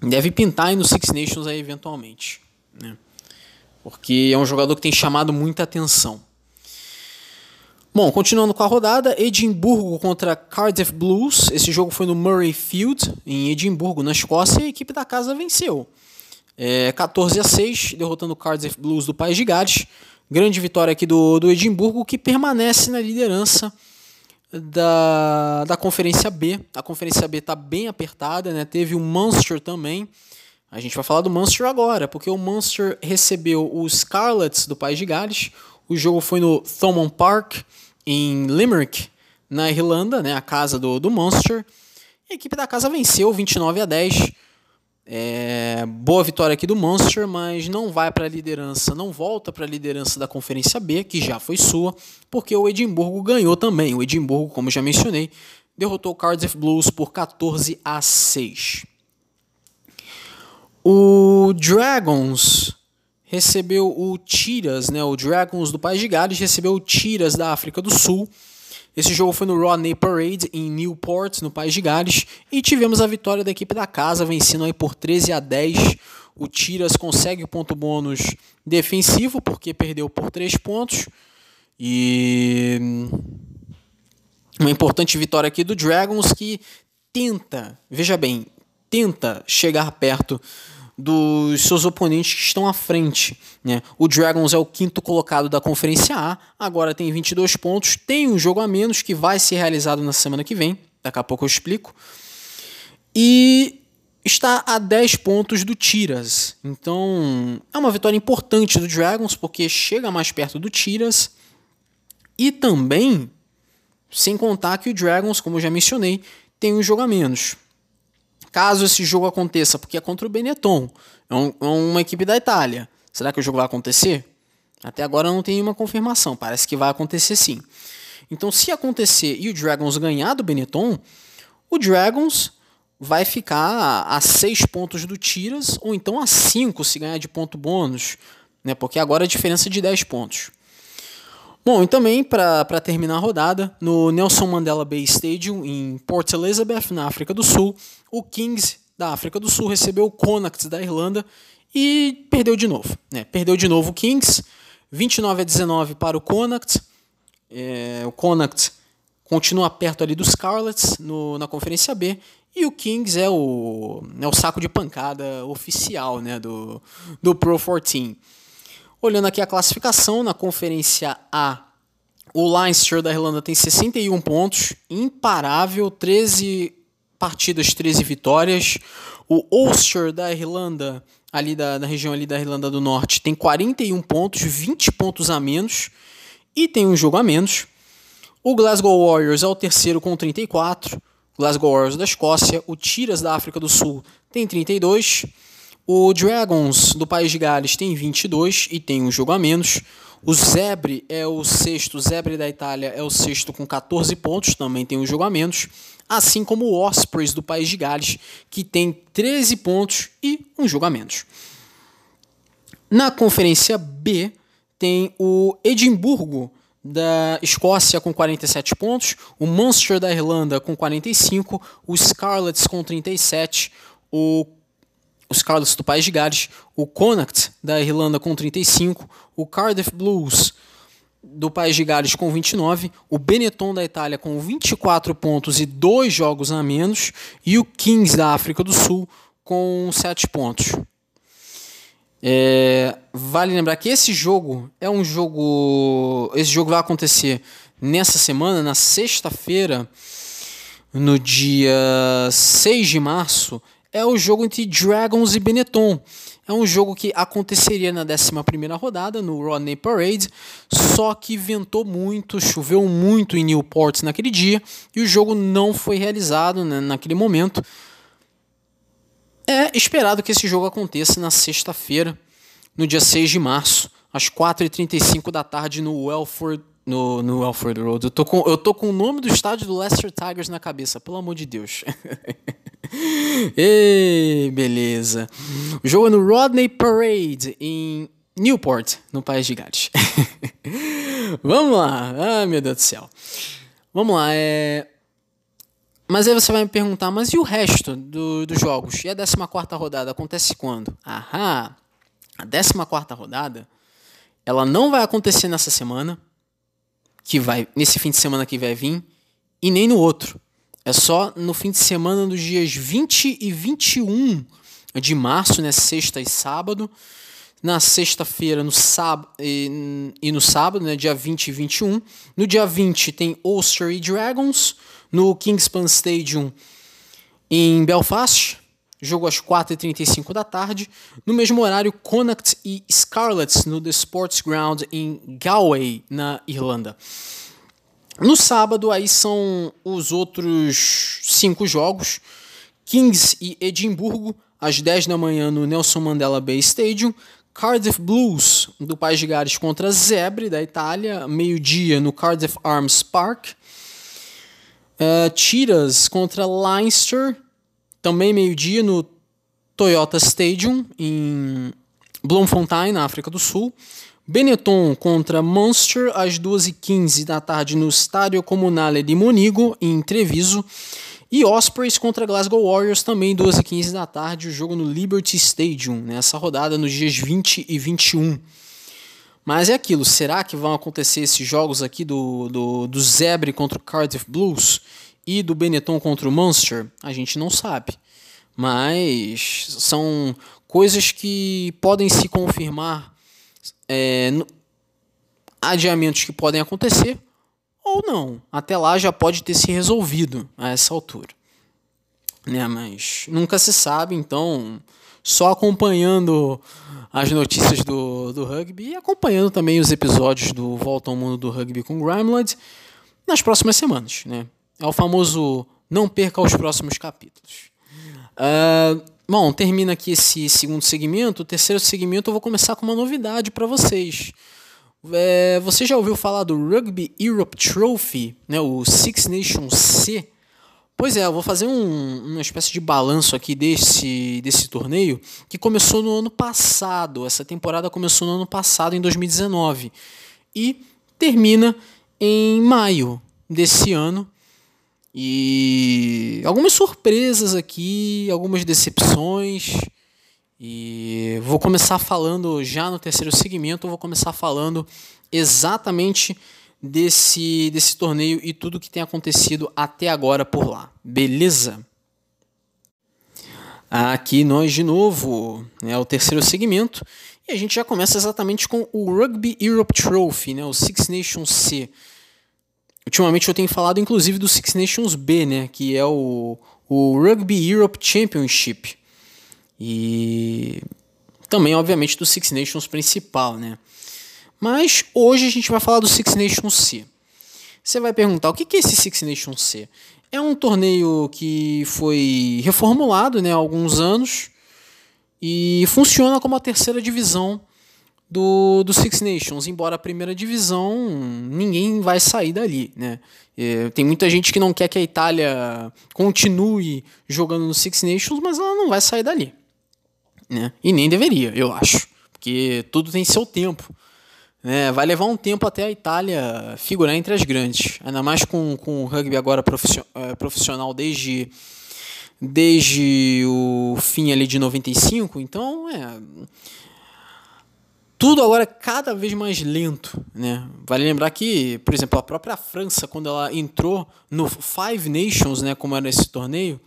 deve pintar aí no Six Nations aí eventualmente, né? Porque é um jogador que tem chamado muita atenção. Bom, continuando com a rodada, Edimburgo contra Cardiff Blues. Esse jogo foi no Murray Field, em Edimburgo, na Escócia, e a equipe da casa venceu. É, 14 a 6, derrotando o Cardiff Blues do País de Gales. Grande vitória aqui do, do Edimburgo, que permanece na liderança da, da Conferência B. A Conferência B está bem apertada, né? teve o Munster também. A gente vai falar do Munster agora, porque o Munster recebeu os Scarlets do País de Gales. O jogo foi no Thomond Park em Limerick, na Irlanda, né, a casa do, do Monster. E a equipe da casa venceu 29 a 10. É, boa vitória aqui do Monster, mas não vai para a liderança, não volta para a liderança da Conferência B, que já foi sua, porque o Edimburgo ganhou também. O Edimburgo, como já mencionei, derrotou o Cardiff Blues por 14 a 6. O Dragons recebeu o Tiras, né? O Dragons do País de Gales recebeu o Tiras da África do Sul. Esse jogo foi no Rodney Parade em Newport, no País de Gales, e tivemos a vitória da equipe da casa, vencendo aí por 13 a 10. O Tiras consegue o ponto bônus defensivo, porque perdeu por 3 pontos. E uma importante vitória aqui do Dragons que tenta, veja bem, tenta chegar perto dos seus oponentes que estão à frente. Né? O Dragons é o quinto colocado da Conferência A, agora tem 22 pontos, tem um jogo a menos que vai ser realizado na semana que vem, daqui a pouco eu explico. E está a 10 pontos do Tiras. Então é uma vitória importante do Dragons, porque chega mais perto do Tiras. E também, sem contar que o Dragons, como eu já mencionei, tem um jogo a menos caso esse jogo aconteça, porque é contra o Benetton, é, um, é uma equipe da Itália. Será que o jogo vai acontecer? Até agora não tem nenhuma confirmação, parece que vai acontecer sim. Então, se acontecer e o Dragons ganhar do Benetton, o Dragons vai ficar a 6 pontos do Tiras, ou então a 5 se ganhar de ponto bônus, né? porque agora a diferença é de 10 pontos. Bom, e também para terminar a rodada, no Nelson Mandela Bay Stadium, em Port Elizabeth, na África do Sul, o Kings da África do Sul recebeu o Connacht da Irlanda e perdeu de novo. Né? Perdeu de novo o Kings, 29 a 19 para o Connacht. É, o Connacht continua perto ali dos Scarlets no, na Conferência B e o Kings é o, é o saco de pancada oficial né, do, do Pro 14. Olhando aqui a classificação, na Conferência A, o Leinster da Irlanda tem 61 pontos, imparável, 13 partidas, 13 vitórias. O Ulster da Irlanda, ali da, da região ali da Irlanda do Norte, tem 41 pontos, 20 pontos a menos e tem um jogo a menos. O Glasgow Warriors é o terceiro com 34. Glasgow Warriors da Escócia. O Tiras da África do Sul tem 32. O Dragons do País de Gales tem 22 e tem um jogo a menos. O Zebre é o sexto, o Zebre da Itália é o sexto com 14 pontos, também tem um jogo a menos. Assim como o Ospreys do País de Gales, que tem 13 pontos e um jogo a menos. Na Conferência B tem o Edimburgo da Escócia com 47 pontos, o Munster da Irlanda com 45, o Scarlets com 37, o os Carlos do País de Gales, o Connacht da Irlanda com 35, o Cardiff Blues do País de Gales com 29, o Benetton da Itália com 24 pontos e dois jogos a menos, e o Kings da África do Sul com 7 pontos. É, vale lembrar que esse jogo é um jogo. Esse jogo vai acontecer nessa semana, na sexta-feira, no dia 6 de março, é o jogo entre Dragons e Benetton. é um jogo que aconteceria na 11 rodada, no Rodney Parade, só que ventou muito, choveu muito em Newport naquele dia e o jogo não foi realizado né, naquele momento. É esperado que esse jogo aconteça na sexta-feira, no dia 6 de março, às 4h35 da tarde no Welford no, no Alfred Road. Eu tô, com, eu tô com o nome do estádio do Leicester Tigers na cabeça, pelo amor de Deus. <laughs> <laughs> Ei, beleza. O jogo no Rodney Parade, em Newport, no País de Gales. <laughs> Vamos lá. Ah, meu Deus do céu. Vamos lá. É... Mas aí você vai me perguntar, mas e o resto do, dos jogos? E a 14 rodada acontece quando? Aham. A 14 rodada, ela não vai acontecer nessa semana, que vai nesse fim de semana que vai vir, e nem no outro. É só no fim de semana dos dias 20 e 21 de março, né, sexta e sábado. Na sexta-feira no sábado, e, e, no sábado, né, dia 20 e 21. No dia 20 tem Ulster e Dragons no Kingspan Stadium em Belfast. Jogo às 4h35 da tarde. No mesmo horário, Connacht e Scarlets no The Sports Ground em Galway, na Irlanda. No sábado, aí são os outros cinco jogos. Kings e Edimburgo, às 10 da manhã no Nelson Mandela Bay Stadium. Cardiff Blues, do País de Gales, contra Zebre, da Itália, meio-dia no Cardiff Arms Park. Uh, Tiras contra Leinster, também meio-dia no Toyota Stadium, em Bloemfontein, na África do Sul. Benetton contra Munster às 2h15 da tarde no Estádio Comunale de Monigo, em Treviso. E Ospreys contra Glasgow Warriors também 2h15 da tarde, o jogo no Liberty Stadium, nessa rodada nos dias 20 e 21. Mas é aquilo, será que vão acontecer esses jogos aqui do, do, do Zebre contra o Cardiff Blues? e do Benetton contra o Munster, a gente não sabe. Mas são coisas que podem se confirmar, é, adiamentos que podem acontecer ou não. Até lá já pode ter se resolvido a essa altura. Né? Mas nunca se sabe, então só acompanhando as notícias do, do rugby e acompanhando também os episódios do Volta ao Mundo do Rugby com Grimlad nas próximas semanas. Né? É o famoso não perca os próximos capítulos. Uh, bom, termina aqui esse segundo segmento. O terceiro segmento eu vou começar com uma novidade para vocês. É, você já ouviu falar do Rugby Europe Trophy, né, o Six Nations C? Pois é, eu vou fazer um, uma espécie de balanço aqui desse, desse torneio que começou no ano passado. Essa temporada começou no ano passado, em 2019, e termina em maio desse ano. E algumas surpresas aqui, algumas decepções. E vou começar falando já no terceiro segmento, vou começar falando exatamente desse desse torneio e tudo que tem acontecido até agora por lá. Beleza? Aqui nós de novo, é o terceiro segmento, e a gente já começa exatamente com o Rugby Europe Trophy, né, o Six Nations C. Ultimamente eu tenho falado inclusive do Six Nations B, né, que é o, o Rugby Europe Championship. E também, obviamente, do Six Nations principal, né? Mas hoje a gente vai falar do Six Nations C. Você vai perguntar o que é esse Six Nations C? É um torneio que foi reformulado né, há alguns anos e funciona como a terceira divisão do, do Six Nations, embora a primeira divisão ninguém vai sair dali, né? É, tem muita gente que não quer que a Itália continue jogando no Six Nations, mas ela não vai sair dali, né? E nem deveria, eu acho, porque tudo tem seu tempo. Né? Vai levar um tempo até a Itália figurar entre as grandes, ainda mais com, com o rugby agora é, profissional desde desde o fim ali de 95, então é tudo agora é cada vez mais lento, né? Vale lembrar que, por exemplo, a própria França, quando ela entrou no Five Nations, né, como era esse torneio,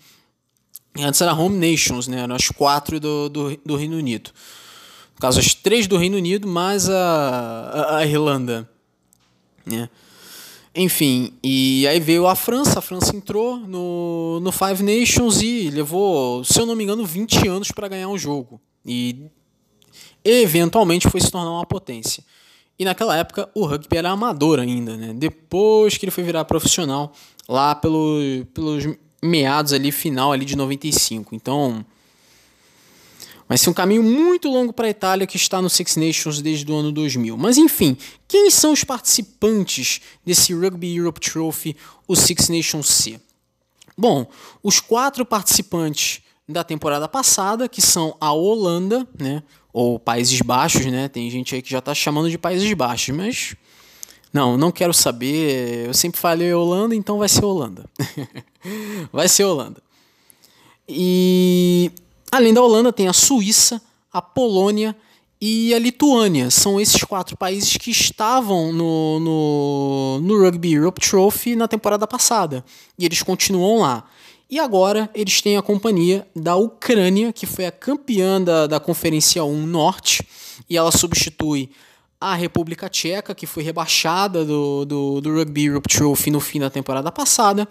antes era Home Nations, né, eram as quatro do, do, do Reino Unido. No caso, as três do Reino Unido, mais a, a, a Irlanda, né? Enfim, e aí veio a França, a França entrou no, no Five Nations e levou, se eu não me engano, 20 anos para ganhar um jogo. E eventualmente foi se tornar uma potência. E naquela época o rugby era amador ainda, né? Depois que ele foi virar profissional, lá pelo, pelos meados ali, final ali de 95. Então, vai ser um caminho muito longo para a Itália que está no Six Nations desde o ano 2000. Mas enfim, quem são os participantes desse Rugby Europe Trophy, o Six Nations C? Bom, os quatro participantes da temporada passada, que são a Holanda, né, ou Países Baixos, né? Tem gente aí que já está chamando de Países Baixos, mas não, não quero saber. Eu sempre falei Holanda, então vai ser Holanda. <laughs> vai ser Holanda. E além da Holanda, tem a Suíça, a Polônia e a Lituânia. São esses quatro países que estavam no, no, no Rugby Europe Trophy na temporada passada. E eles continuam lá. E agora eles têm a companhia da Ucrânia, que foi a campeã da, da Conferência 1 Norte, e ela substitui a República Tcheca, que foi rebaixada do, do, do Rugby Europe Trophy no fim da temporada passada,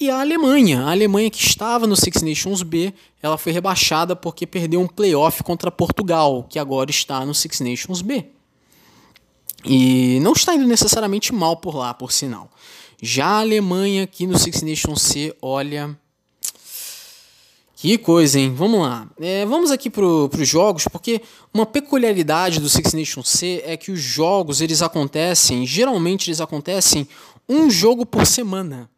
e a Alemanha. A Alemanha que estava no Six Nations B, ela foi rebaixada porque perdeu um playoff contra Portugal, que agora está no Six Nations B. E não está indo necessariamente mal por lá, por sinal. Já a Alemanha aqui no Six Nations C, olha, que coisa, hein? Vamos lá. É, vamos aqui para os jogos, porque uma peculiaridade do Six Nations C é que os jogos eles acontecem, geralmente eles acontecem um jogo por semana.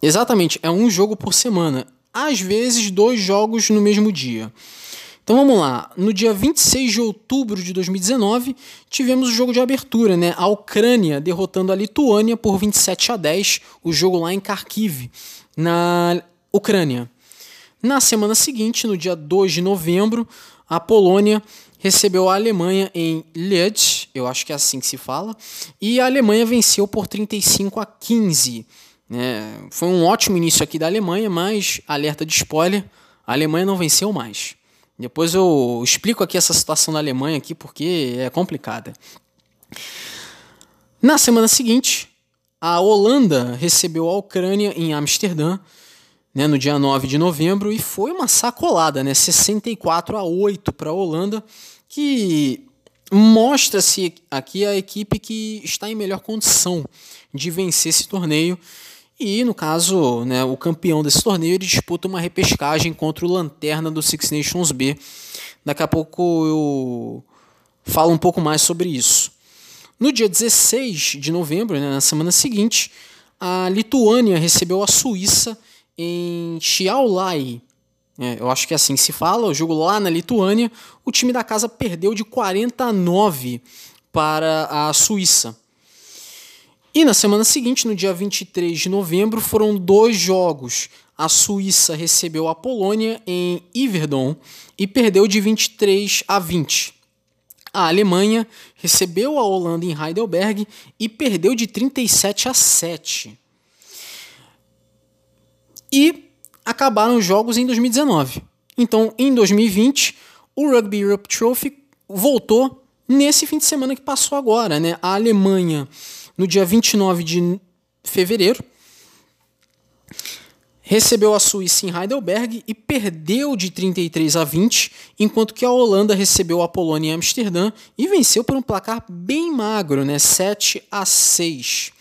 Exatamente, é um jogo por semana. Às vezes, dois jogos no mesmo dia. Então vamos lá. No dia 26 de outubro de 2019, tivemos o jogo de abertura, né? A Ucrânia derrotando a Lituânia por 27 a 10, o jogo lá em Kharkiv, na Ucrânia. Na semana seguinte, no dia 2 de novembro, a Polônia recebeu a Alemanha em Liège, eu acho que é assim que se fala, e a Alemanha venceu por 35 a 15. Né? Foi um ótimo início aqui da Alemanha, mas, alerta de spoiler, a Alemanha não venceu mais. Depois eu explico aqui essa situação da Alemanha aqui porque é complicada. Na semana seguinte, a Holanda recebeu a Ucrânia em Amsterdã né, no dia 9 de novembro, e foi uma sacolada, né, 64 a 8 para a Holanda, que mostra-se aqui a equipe que está em melhor condição de vencer esse torneio. E, no caso, né, o campeão desse torneio ele disputa uma repescagem contra o Lanterna do Six Nations B. Daqui a pouco eu falo um pouco mais sobre isso. No dia 16 de novembro, né, na semana seguinte, a Lituânia recebeu a Suíça em Xiaolai. É, eu acho que é assim que se fala, o jogo lá na Lituânia, o time da casa perdeu de 49 para a Suíça. E na semana seguinte, no dia 23 de novembro, foram dois jogos. A Suíça recebeu a Polônia em Iverdon e perdeu de 23 a 20. A Alemanha recebeu a Holanda em Heidelberg e perdeu de 37 a 7 e acabaram os jogos em 2019. Então, em 2020, o Rugby Europe Trophy voltou nesse fim de semana que passou agora, né? A Alemanha, no dia 29 de fevereiro, recebeu a Suíça em Heidelberg e perdeu de 33 a 20, enquanto que a Holanda recebeu a Polônia em Amsterdã e venceu por um placar bem magro, né? 7 a 6.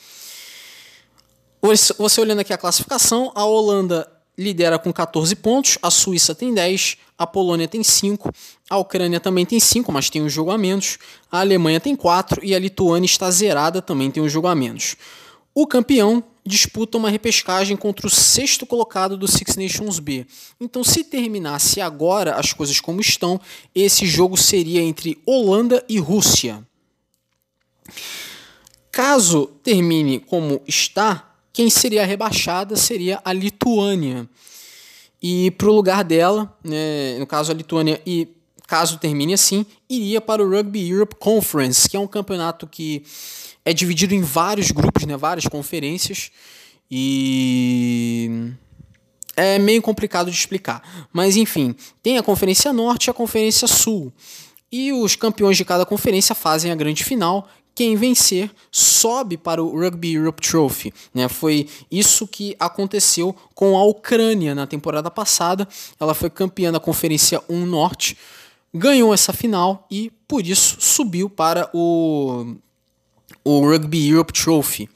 Você olhando aqui a classificação, a Holanda lidera com 14 pontos, a Suíça tem 10, a Polônia tem 5, a Ucrânia também tem 5, mas tem um jogo a menos, a Alemanha tem 4 e a Lituânia está zerada, também tem um jogo a menos. O campeão disputa uma repescagem contra o sexto colocado do Six Nations B. Então, se terminasse agora as coisas como estão, esse jogo seria entre Holanda e Rússia. Caso termine como está, quem seria rebaixada seria a Lituânia. E para o lugar dela, né, no caso a Lituânia, e caso termine assim, iria para o Rugby Europe Conference, que é um campeonato que é dividido em vários grupos, né, várias conferências, e é meio complicado de explicar. Mas enfim, tem a Conferência Norte e a Conferência Sul. E os campeões de cada conferência fazem a grande final, quem vencer sobe para o Rugby Europe Trophy. Né? Foi isso que aconteceu com a Ucrânia na temporada passada. Ela foi campeã da Conferência 1 Norte, ganhou essa final e por isso subiu para o, o Rugby Europe Trophy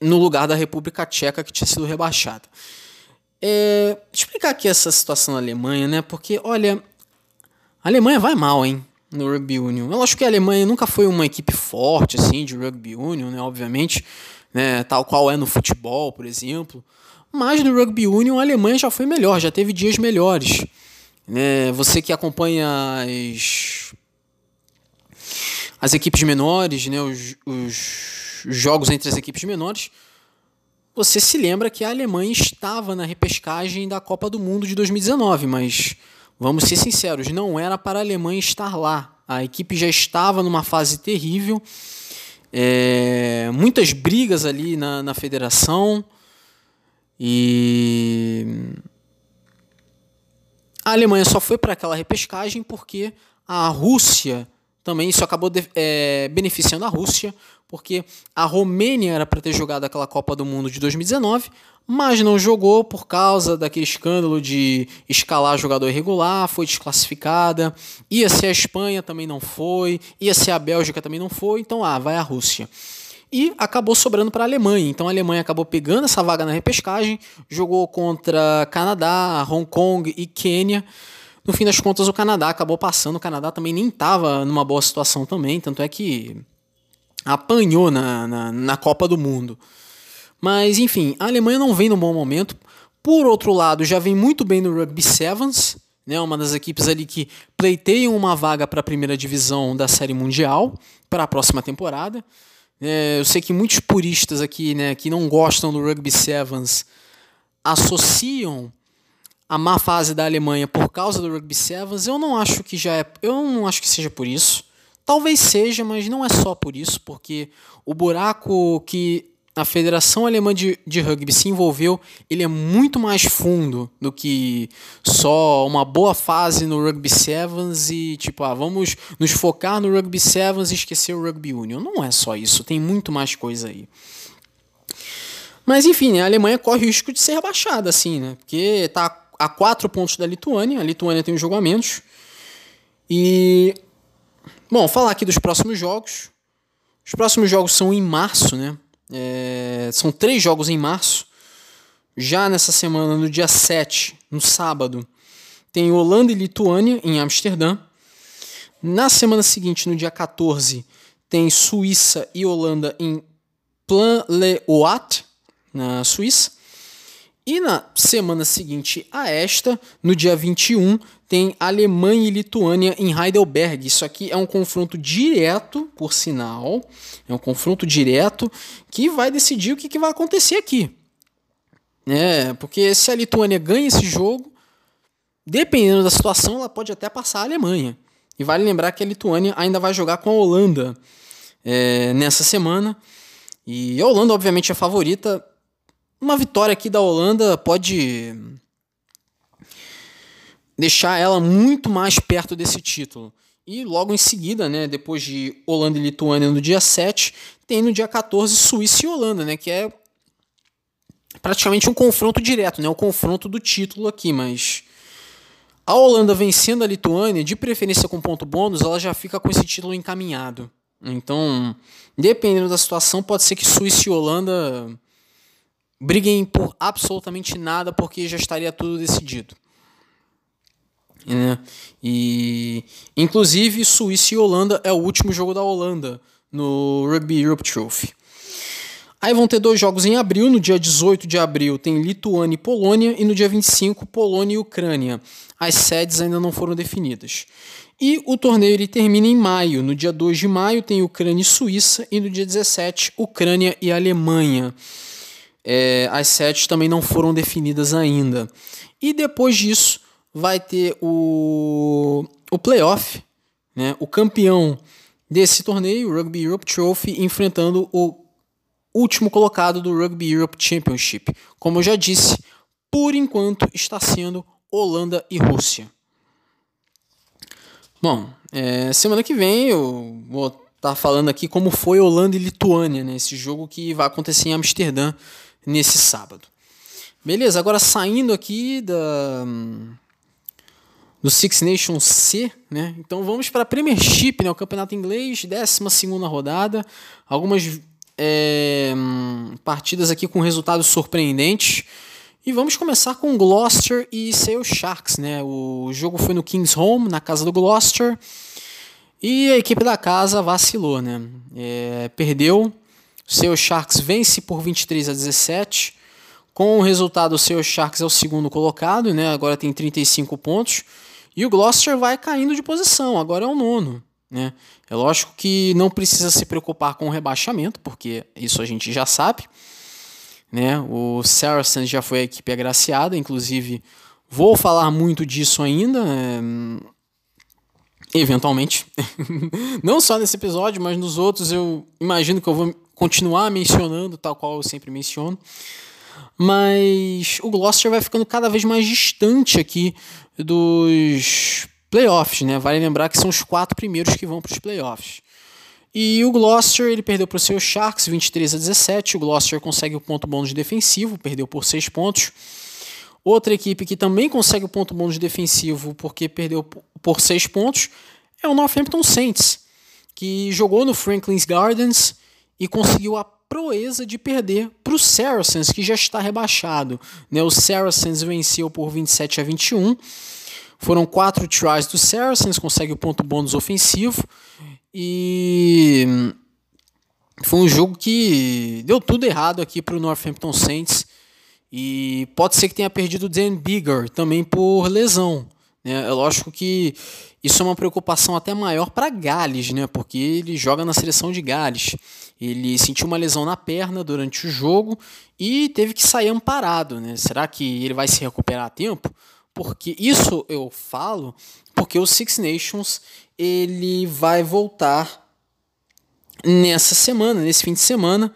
no lugar da República Tcheca que tinha sido rebaixada. É, explicar aqui essa situação na Alemanha, né? Porque, olha, a Alemanha vai mal, hein? No Rugby Union. Eu acho que a Alemanha nunca foi uma equipe forte, assim, de Rugby Union, né? Obviamente, né? Tal qual é no futebol, por exemplo. Mas no Rugby Union a Alemanha já foi melhor, já teve dias melhores. Né? Você que acompanha as, as equipes menores, né? os, os jogos entre as equipes menores, você se lembra que a Alemanha estava na repescagem da Copa do Mundo de 2019, mas vamos ser sinceros, não era para a Alemanha estar lá. A equipe já estava numa fase terrível, é, muitas brigas ali na, na federação e a Alemanha só foi para aquela repescagem porque a Rússia também isso acabou de, é, beneficiando a Rússia, porque a Romênia era para ter jogado aquela Copa do Mundo de 2019, mas não jogou por causa daquele escândalo de escalar jogador irregular, foi desclassificada. Ia ser a Espanha, também não foi. Ia ser a Bélgica, também não foi. Então, ah, vai a Rússia. E acabou sobrando para a Alemanha. Então a Alemanha acabou pegando essa vaga na repescagem, jogou contra Canadá, Hong Kong e Quênia. No fim das contas, o Canadá acabou passando. O Canadá também nem estava numa boa situação também, tanto é que apanhou na, na, na Copa do Mundo. Mas, enfim, a Alemanha não vem num bom momento. Por outro lado, já vem muito bem no Rugby Sevens, né, uma das equipes ali que pleiteiam uma vaga para a primeira divisão da Série Mundial para a próxima temporada. É, eu sei que muitos puristas aqui, né, que não gostam do Rugby Sevens, associam a má fase da Alemanha por causa do Rugby Sevens. Eu não acho que já é, eu não acho que seja por isso. Talvez seja, mas não é só por isso, porque o buraco que a Federação Alemã de, de Rugby se envolveu, ele é muito mais fundo do que só uma boa fase no Rugby Sevens e tipo, ah, vamos nos focar no Rugby Sevens e esquecer o Rugby Union. Não é só isso, tem muito mais coisa aí. Mas enfim, a Alemanha corre o risco de ser rebaixada, assim, né? Porque tá a quatro pontos da Lituânia, a Lituânia tem um jogo a menos. E Bom, falar aqui dos próximos jogos. Os próximos jogos são em março, né? É, são três jogos em março. Já nessa semana, no dia 7, no sábado, tem Holanda e Lituânia em Amsterdã. Na semana seguinte, no dia 14, tem Suíça e Holanda em Plan-le-Ouat, na Suíça. E na semana seguinte a esta, no dia 21, tem Alemanha e Lituânia em Heidelberg. Isso aqui é um confronto direto, por sinal. É um confronto direto que vai decidir o que, que vai acontecer aqui. É, porque se a Lituânia ganha esse jogo, dependendo da situação, ela pode até passar a Alemanha. E vale lembrar que a Lituânia ainda vai jogar com a Holanda é, nessa semana. E a Holanda, obviamente, é favorita uma vitória aqui da Holanda pode deixar ela muito mais perto desse título. E logo em seguida, né, depois de Holanda e Lituânia no dia 7, tem no dia 14 Suíça e Holanda, né, que é praticamente um confronto direto, né, o confronto do título aqui, mas a Holanda vencendo a Lituânia, de preferência com ponto bônus, ela já fica com esse título encaminhado. Então, dependendo da situação, pode ser que Suíça e Holanda briguem por absolutamente nada porque já estaria tudo decidido. Né? E inclusive Suíça e Holanda é o último jogo da Holanda no Rugby Europe Trophy. Aí vão ter dois jogos em abril, no dia 18 de abril tem Lituânia e Polônia e no dia 25 Polônia e Ucrânia. As sedes ainda não foram definidas. E o torneio ele termina em maio. No dia 2 de maio tem Ucrânia e Suíça e no dia 17 Ucrânia e Alemanha. É, as sete também não foram definidas ainda. E depois disso vai ter o, o playoff, né? o campeão desse torneio, o Rugby Europe Trophy, enfrentando o último colocado do Rugby Europe Championship. Como eu já disse, por enquanto está sendo Holanda e Rússia. Bom, é, semana que vem eu vou estar tá falando aqui como foi Holanda e Lituânia, né? esse jogo que vai acontecer em Amsterdã nesse sábado. Beleza, agora saindo aqui da, do Six Nations C, né? Então vamos para a Premiership, né? O campeonato inglês, 12 rodada. Algumas é, partidas aqui com resultados surpreendentes. E vamos começar com Gloucester e Sale Sharks, né? O jogo foi no King's Home, na casa do Gloucester. E a equipe da casa vacilou, né? É, perdeu. Sale Sharks vence por 23 a 17. Com o resultado, o Sale Sharks é o segundo colocado, né? Agora tem 35 pontos. E o Gloucester vai caindo de posição, agora é o nono. Né? É lógico que não precisa se preocupar com o rebaixamento, porque isso a gente já sabe. Né? O Saracens já foi a equipe agraciada, inclusive vou falar muito disso ainda, é... eventualmente. <laughs> não só nesse episódio, mas nos outros eu imagino que eu vou continuar mencionando, tal qual eu sempre menciono. Mas o Gloucester vai ficando cada vez mais distante aqui dos playoffs, né? Vale lembrar que são os quatro primeiros que vão para os playoffs. E o Gloucester ele perdeu para o seu Sharks 23 a 17. O Gloucester consegue o ponto bônus defensivo, perdeu por 6 pontos. Outra equipe que também consegue o ponto bônus defensivo porque perdeu por 6 pontos é o Northampton Saints, que jogou no Franklin's Gardens e conseguiu a proeza de perder para o Saracens, que já está rebaixado. Né? O Saracens venceu por 27 a 21. Foram quatro tries do Saracens, consegue o ponto bônus ofensivo. E foi um jogo que deu tudo errado aqui para o Northampton Saints. E pode ser que tenha perdido o Dan Bigger também por lesão. Né? É lógico que isso é uma preocupação até maior para Gales, né? porque ele joga na seleção de Gales. Ele sentiu uma lesão na perna durante o jogo e teve que sair amparado. Né? Será que ele vai se recuperar a tempo? Porque isso eu falo porque o Six Nations ele vai voltar nessa semana, nesse fim de semana.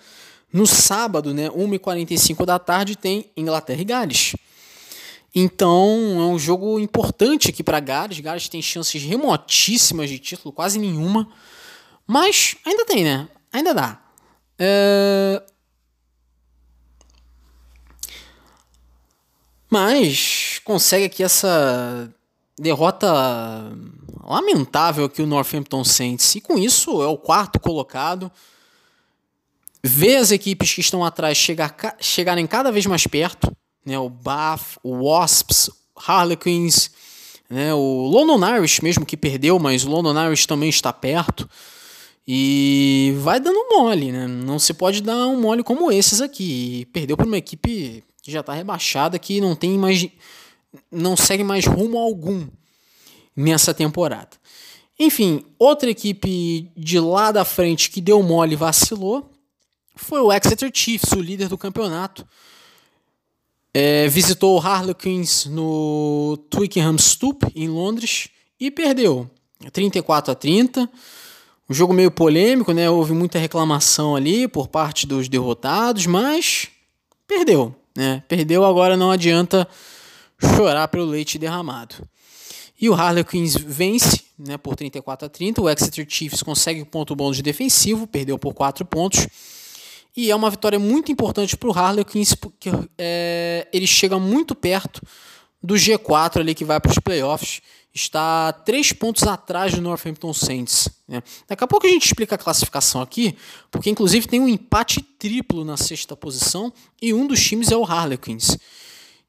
No sábado, né, 1h45 da tarde, tem Inglaterra e Gales. Então é um jogo importante aqui para Gales. Gales tem chances remotíssimas de título, quase nenhuma. Mas ainda tem, né? Ainda dá. É... Mas consegue aqui essa derrota lamentável que o Northampton Saints. E com isso é o quarto colocado. Vê as equipes que estão atrás chegar, chegarem cada vez mais perto. Né? O Bath, o Wasps, Harlequins, né? o London Irish mesmo que perdeu, mas o London Irish também está perto. E vai dando mole, né? Não se pode dar um mole como esses aqui. Perdeu para uma equipe que já está rebaixada, que não tem mais. não segue mais rumo algum nessa temporada. Enfim, outra equipe de lá da frente que deu mole e vacilou foi o Exeter Chiefs, o líder do campeonato. É, visitou o Harlequins no Twickenham Stoop, em Londres, e perdeu 34 a 30. Um jogo meio polêmico, né? Houve muita reclamação ali por parte dos derrotados, mas perdeu, né? Perdeu, agora não adianta chorar pelo leite derramado. E o Harlequins vence né, por 34 a 30. O Exeter Chiefs consegue o ponto bônus de defensivo, perdeu por 4 pontos. E é uma vitória muito importante para o Harlequins, porque é, ele chega muito perto do G4 ali que vai para os playoffs está três pontos atrás do Northampton Saints. Né? Daqui a pouco a gente explica a classificação aqui, porque inclusive tem um empate triplo na sexta posição e um dos times é o Harlequins.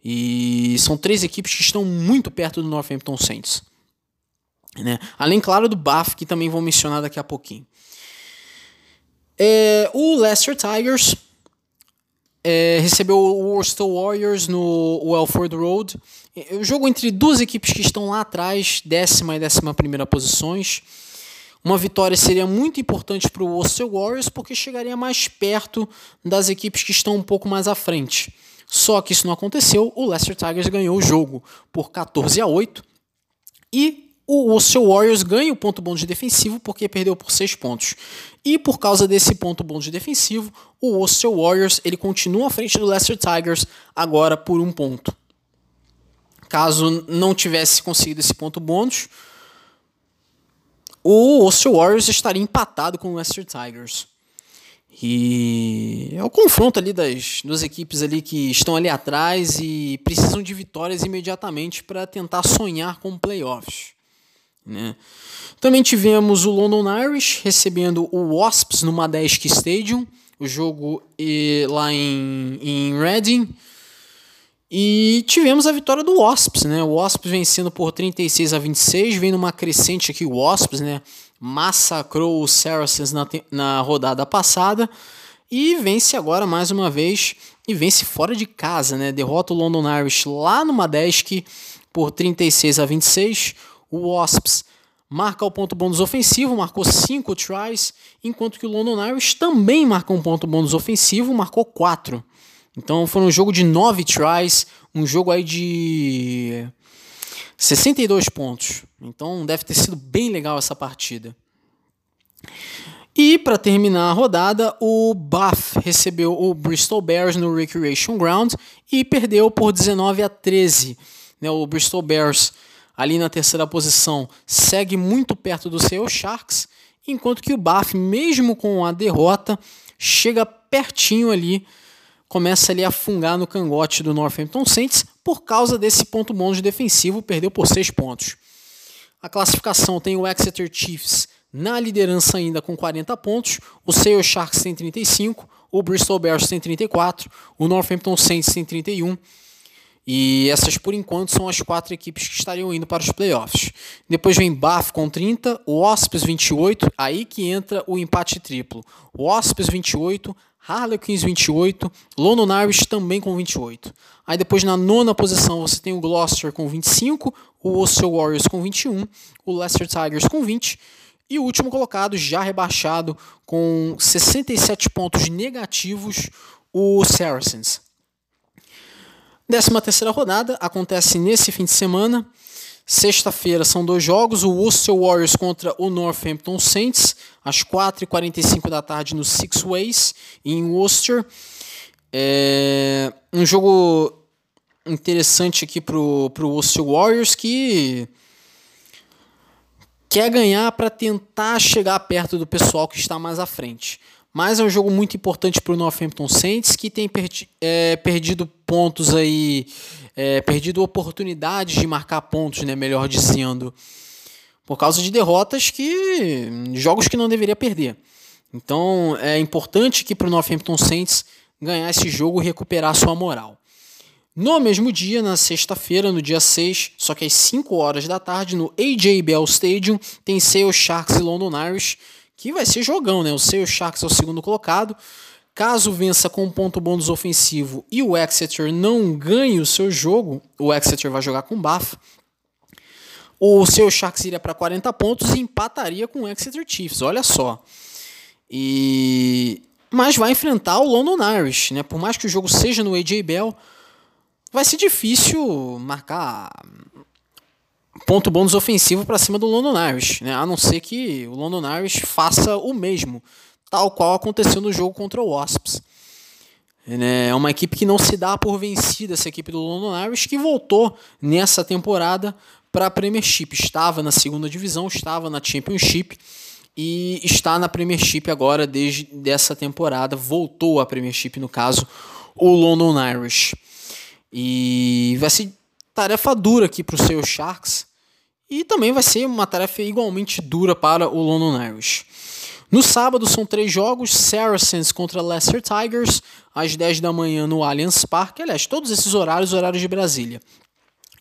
E são três equipes que estão muito perto do Northampton Saints. Né? Além, claro, do Bath, que também vou mencionar daqui a pouquinho. É, o Leicester Tigers é, recebeu o Worcester Warriors no Welford Road. É, o jogo entre duas equipes que estão lá atrás, décima e décima primeira posições. Uma vitória seria muito importante para o Worcester Warriors porque chegaria mais perto das equipes que estão um pouco mais à frente. Só que isso não aconteceu, o Leicester Tigers ganhou o jogo por 14 a 8 e o seu Warriors ganha o ponto bom de defensivo porque perdeu por 6 pontos. E por causa desse ponto bom de defensivo, o seu Warriors ele continua à frente do Leicester Tigers agora por um ponto. Caso não tivesse conseguido esse ponto bônus, o Worcester Warriors estaria empatado com o Leicester Tigers. E é o confronto ali das duas equipes ali que estão ali atrás e precisam de vitórias imediatamente para tentar sonhar com playoffs. Né? Também tivemos o London Irish recebendo o Wasps no Madesk Stadium, o jogo lá em, em Reading. E tivemos a vitória do Wasps, né? O Wasps vencendo por 36 a 26, vem numa crescente aqui o Wasps, né? Massacrou os Saracens na, na rodada passada e vence agora mais uma vez e vence fora de casa, né? Derrota o London Irish lá no Madesk por 36 a 26. O Wasps marca o ponto bônus ofensivo, marcou 5 tries, enquanto que o London Irish também marcou um ponto bônus ofensivo, marcou 4. Então foi um jogo de 9 tries, um jogo aí de 62 pontos. Então deve ter sido bem legal essa partida. E para terminar a rodada, o Bath recebeu o Bristol Bears no Recreation Ground e perdeu por 19 a 13. Né, o Bristol Bears, ali na terceira posição, segue muito perto do seu Sharks, enquanto que o Bath, mesmo com a derrota, chega pertinho ali começa ali a fungar no cangote do Northampton Saints por causa desse ponto bônus defensivo, perdeu por 6 pontos. A classificação tem o Exeter Chiefs na liderança ainda com 40 pontos, o Sale Sharks tem 35, o Bristol Bears tem 34, o Northampton Saints tem 31. E essas, por enquanto, são as quatro equipes que estariam indo para os playoffs. Depois vem Bath com 30, o Wasps 28, aí que entra o empate triplo. O Wasps 28, Harlequins 28, London Irish também com 28. Aí depois na nona posição você tem o Gloucester com 25, o Ulster Warriors com 21, o Leicester Tigers com 20 e o último colocado já rebaixado com 67 pontos negativos, o Saracens. Décima terceira rodada acontece nesse fim de semana. Sexta-feira são dois jogos, o Worcester Warriors contra o Northampton Saints, às 4h45 da tarde no Six Ways, em Worcester. É um jogo interessante aqui pro, pro Worcester Warriors que quer ganhar para tentar chegar perto do pessoal que está mais à frente. Mas é um jogo muito importante para o Northampton Saints, que tem perdi, é, perdido pontos aí é, perdido oportunidades de marcar pontos, né, melhor dizendo, por causa de derrotas que. jogos que não deveria perder. Então é importante que para o Northampton Saints ganhar esse jogo e recuperar sua moral. No mesmo dia, na sexta-feira, no dia 6, só que às 5 horas da tarde, no AJ Bell Stadium, tem Sale Sharks e London Irish, que vai ser jogão, né? O Sale Sharks é o segundo colocado, Caso vença com um ponto bônus ofensivo e o Exeter não ganhe o seu jogo, o Exeter vai jogar com Bath. O seu Sharks iria para 40 pontos e empataria com o Exeter Chiefs. Olha só. E mas vai enfrentar o London Irish, né? Por mais que o jogo seja no AJ Bell, vai ser difícil marcar ponto bônus ofensivo para cima do London Irish, né? A não ser que o London Irish faça o mesmo tal qual aconteceu no jogo contra o Wasps. É uma equipe que não se dá por vencida, essa equipe do London Irish, que voltou nessa temporada para a Premiership. Estava na segunda divisão, estava na Championship e está na Premiership agora desde dessa temporada. Voltou à Premiership, no caso, o London Irish. E vai ser tarefa dura aqui para os seus Sharks. E também vai ser uma tarefa igualmente dura para o London Irish. No sábado são três jogos: Saracens contra Leicester Tigers, às 10 da manhã no Allianz Parque. Aliás, todos esses horários, horários de Brasília.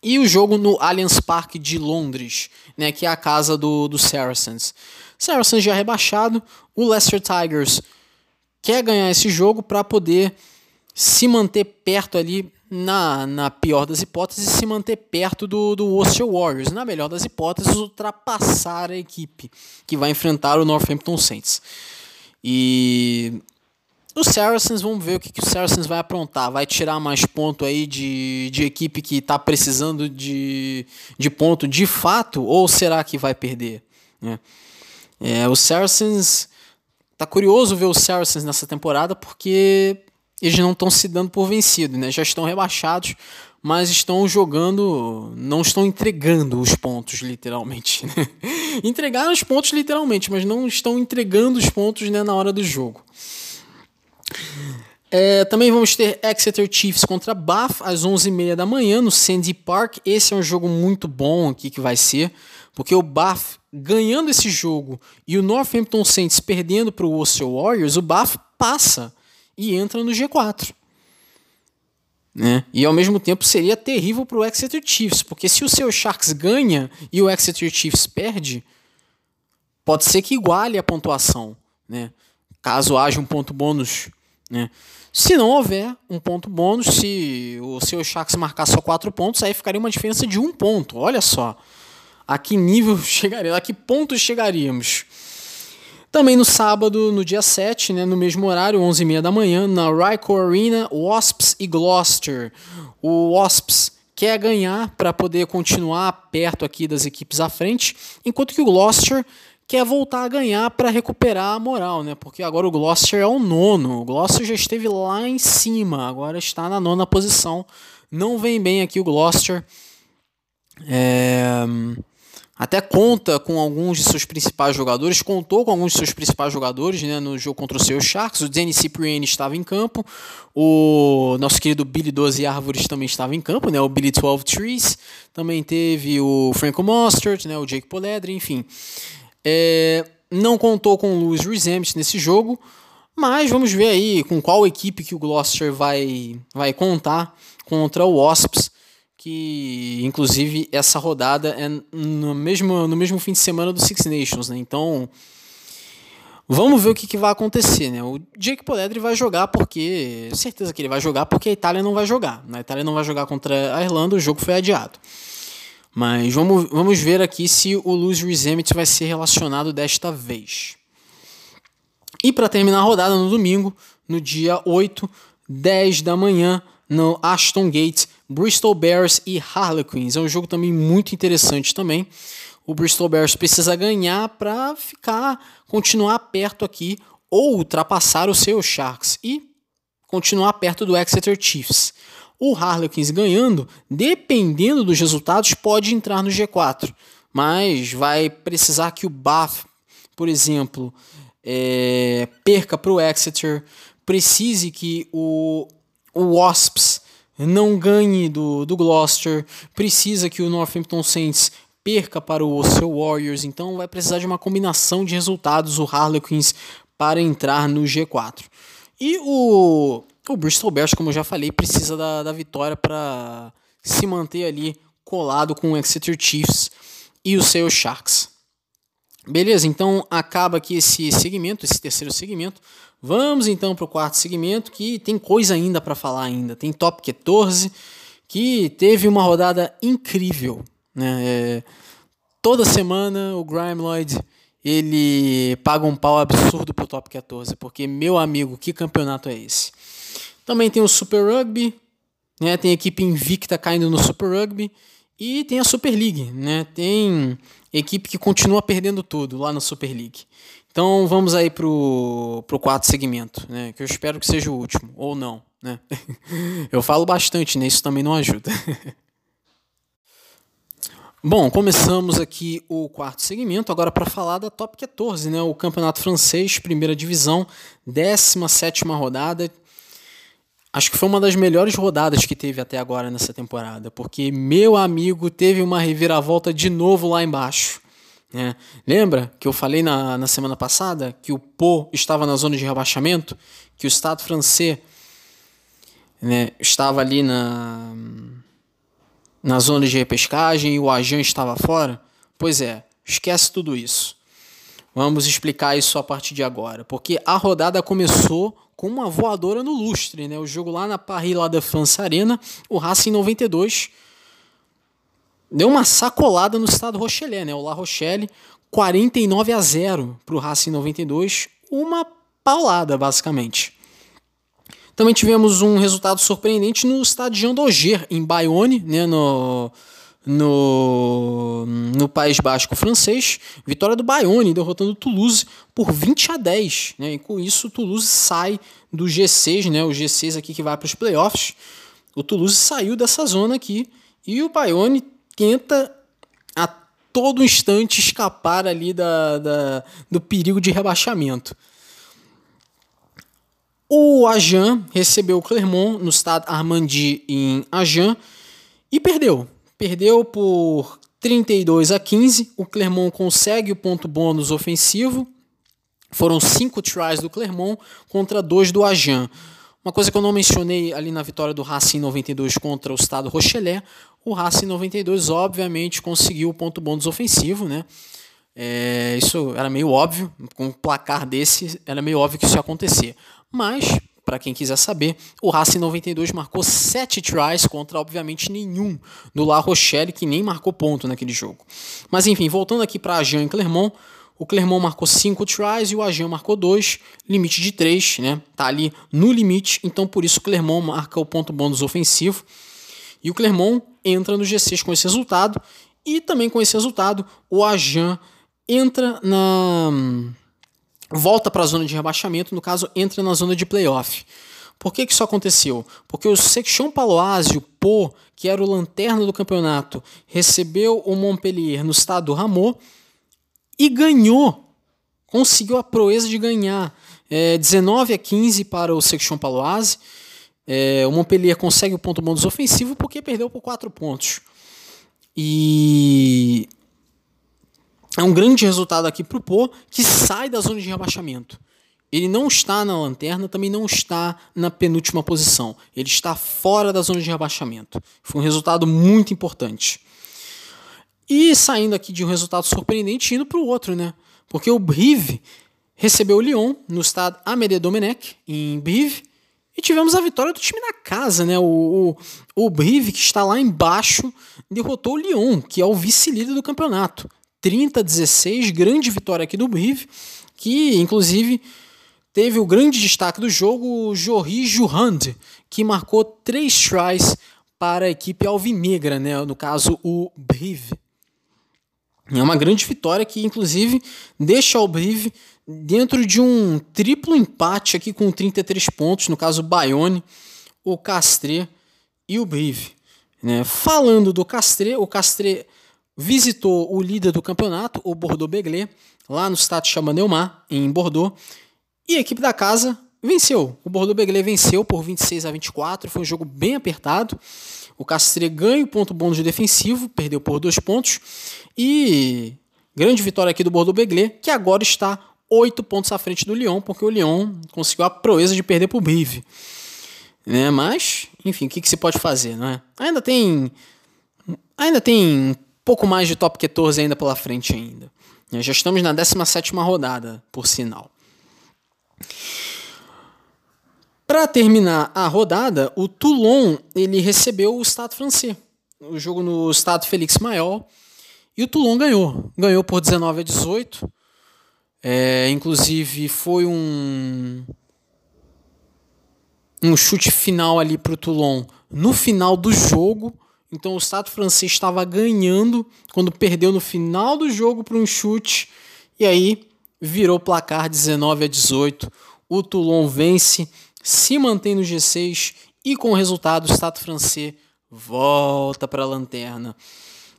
E o jogo no Allianz Parque de Londres, né, que é a casa do, do Saracens. Saracens já rebaixado, o Leicester Tigers quer ganhar esse jogo para poder se manter perto ali na, na pior das hipóteses, se manter perto do, do Worcester Warriors. Na melhor das hipóteses, ultrapassar a equipe que vai enfrentar o Northampton Saints. E os Saracens, vamos ver o que, que o Saracens vai aprontar. Vai tirar mais ponto aí de, de equipe que está precisando de, de ponto de fato? Ou será que vai perder? É, é, o Saracens... Tá curioso ver os Saracens nessa temporada porque eles não estão se dando por vencido, né? Já estão rebaixados, mas estão jogando, não estão entregando os pontos literalmente. Né? <laughs> Entregaram os pontos literalmente, mas não estão entregando os pontos né, na hora do jogo. É, também vamos ter Exeter Chiefs contra Bath às 11h30 da manhã no Sandy Park. Esse é um jogo muito bom aqui que vai ser, porque o Bath ganhando esse jogo e o Northampton Saints perdendo para o Warriors, o Bath passa e entra no G4. Né? E ao mesmo tempo seria terrível para o Exeter Chiefs, porque se o seu Sharks ganha e o Exeter Chiefs perde, pode ser que iguale a pontuação, né? caso haja um ponto bônus. Né? Se não houver um ponto bônus, se o seu Sharks marcar só quatro pontos, aí ficaria uma diferença de um ponto. Olha só a que nível <laughs> chegaríamos, a que ponto chegaríamos. Também no sábado, no dia 7, né, no mesmo horário, 11h30 da manhã, na Ryco Arena, Wasps e Gloucester. O Wasps quer ganhar para poder continuar perto aqui das equipes à frente, enquanto que o Gloucester quer voltar a ganhar para recuperar a moral, né? Porque agora o Gloucester é o nono. O Gloucester já esteve lá em cima, agora está na nona posição. Não vem bem aqui o Gloucester. É... Até conta com alguns de seus principais jogadores, contou com alguns de seus principais jogadores né, no jogo contra o seu Sharks. O Danny Cipriani estava em campo, o nosso querido Billy 12 Árvores também estava em campo, né, o Billy 12 Trees. Também teve o Franco Mostert, né, o Jake Poledri, enfim. É, não contou com o Lewis Resempt nesse jogo, mas vamos ver aí com qual equipe que o Gloucester vai, vai contar contra o Wasps, que inclusive essa rodada é no mesmo, no mesmo fim de semana do Six Nations, né? Então vamos ver o que, que vai acontecer, né? O Jake Poledri vai jogar porque certeza que ele vai jogar porque a Itália não vai jogar. Né? A Itália não vai jogar contra a Irlanda, o jogo foi adiado. Mas vamos, vamos ver aqui se o Luz Resemit vai ser relacionado desta vez. E para terminar a rodada no domingo, no dia 8, 10 da manhã, no Ashton Gate, Bristol Bears e Harlequins. É um jogo também muito interessante também. O Bristol Bears precisa ganhar para ficar, continuar perto aqui ou ultrapassar o seu Sharks e continuar perto do Exeter Chiefs. O Harlequins ganhando, dependendo dos resultados, pode entrar no G4, mas vai precisar que o Bath, por exemplo, é, perca para o Exeter, precise que o, o Wasps não ganhe do, do Gloucester, precisa que o Northampton Saints perca para o seu Warriors, então vai precisar de uma combinação de resultados o Harlequins para entrar no G4. E o o Bristol Bears, como eu já falei, precisa da, da vitória para se manter ali colado com o Exeter Chiefs e os seus Sharks. Beleza, então acaba aqui esse segmento, esse terceiro segmento. Vamos então para o quarto segmento, que tem coisa ainda para falar ainda. Tem Top 14, que teve uma rodada incrível. Né? É, toda semana o Grime Lloyd ele paga um pau absurdo pro Top 14, porque, meu amigo, que campeonato é esse? Também tem o Super Rugby, né? Tem a equipe invicta caindo no Super Rugby e tem a Super League, né? Tem equipe que continua perdendo tudo lá na Super League. Então vamos aí pro, pro quarto segmento, né? Que eu espero que seja o último, ou não, né? <laughs> eu falo bastante, né? Isso também não ajuda. <laughs> Bom, começamos aqui o quarto segmento, agora para falar da Top 14, né? O Campeonato Francês, primeira divisão, 17 rodada. Acho que foi uma das melhores rodadas que teve até agora nessa temporada, porque meu amigo teve uma reviravolta de novo lá embaixo. Né? Lembra que eu falei na, na semana passada que o Pau estava na zona de rebaixamento, que o Estado francês né, estava ali na, na zona de repescagem e o Ajan estava fora? Pois é, esquece tudo isso. Vamos explicar isso a partir de agora, porque a rodada começou com uma voadora no lustre, né? O jogo lá na Paris La Défense Arena, o Racing 92 deu uma sacolada no estado Rochelet, né? O La Rochelle 49 a 0 para o Racing 92, uma paulada basicamente. Também tivemos um resultado surpreendente no estádio Jean Daugers, em Bayonne, né, no, no, no País Basco francês. Vitória do Bayonne, derrotando o Toulouse por 20 a 10. Né? E com isso, o Toulouse sai do G6, né? o G6 aqui que vai para os playoffs. O Toulouse saiu dessa zona aqui e o Bayonne tenta a todo instante escapar ali da, da, do perigo de rebaixamento. O Agen recebeu o Clermont no Stade Armandi em Agen e perdeu. Perdeu por 32 a 15. O Clermont consegue o ponto bônus ofensivo. Foram cinco tries do Clermont contra dois do Agen. Uma coisa que eu não mencionei ali na vitória do Racing 92 contra o Estado Rochelet, o Racing 92 obviamente conseguiu o ponto bônus ofensivo, né? É, isso era meio óbvio, com um placar desse era meio óbvio que isso ia acontecer. Mas, para quem quiser saber, o Racing 92 marcou 7 tries contra, obviamente, nenhum do La Rochelle, que nem marcou ponto naquele jogo. Mas enfim, voltando aqui para a Jean Clermont, o Clermont marcou 5 tries e o Agen marcou 2, limite de 3, né? Tá ali no limite, então por isso o Clermont marca o ponto bônus ofensivo. E o Clermont entra no G6 com esse resultado e também com esse resultado o Agen entra na volta para a zona de rebaixamento, no caso entra na zona de playoff. Por que, que isso aconteceu? Porque o Section Paloise, o Pô, que era o lanterna do campeonato, recebeu o Montpellier no estado do Ramon e ganhou. Conseguiu a proeza de ganhar. É, 19 a 15 para o Section Paloise. É, o Montpellier consegue o ponto bônus ofensivo porque perdeu por 4 pontos. E é um grande resultado aqui para o Pô, que sai da zona de rebaixamento. Ele não está na lanterna, também não está na penúltima posição. Ele está fora da zona de rebaixamento. Foi um resultado muito importante. E saindo aqui de um resultado surpreendente, indo para o outro, né? Porque o Brive recebeu o Lyon no estado Amédée Domenech, em Brive, e tivemos a vitória do time da casa, né? O, o, o Brive, que está lá embaixo, derrotou o Lyon, que é o vice-líder do campeonato. 30 a 16, grande vitória aqui do Brive, que inclusive teve o grande destaque do jogo, o Jory Jurand, que marcou três tries para a equipe alvinegra, né? no caso o Brive. É uma grande vitória que, inclusive, deixa o Brive dentro de um triplo empate aqui com 33 pontos, no caso o Bayonne, o Castre e o Brive. Né? Falando do Castre, o Castre visitou o líder do campeonato, o Bordeaux-Begley, lá no Stade Chabanelmar, em Bordeaux, e a equipe da casa venceu. O Bordeaux-Begley venceu por 26 a 24, foi um jogo bem apertado. O Castre ganha o ponto bônus de defensivo, perdeu por dois pontos. E grande vitória aqui do Bordeaux-Begley, que agora está oito pontos à frente do Lyon, porque o Lyon conseguiu a proeza de perder para o Brive. Né? Mas, enfim, o que, que se pode fazer, não é? Ainda tem ainda tem um pouco mais de top 14 ainda pela frente ainda. Já estamos na 17ª rodada, por sinal. Para terminar a rodada, o Toulon ele recebeu o Stade francês. O jogo no Stade Félix Maior. E o Toulon ganhou. Ganhou por 19 a 18. É, inclusive foi um um chute final ali para o Toulon no final do jogo. Então o Estado francês estava ganhando quando perdeu no final do jogo para um chute. E aí virou placar 19 a 18. O Toulon vence se mantém no G6 e com o resultado o Estado francês volta para a lanterna.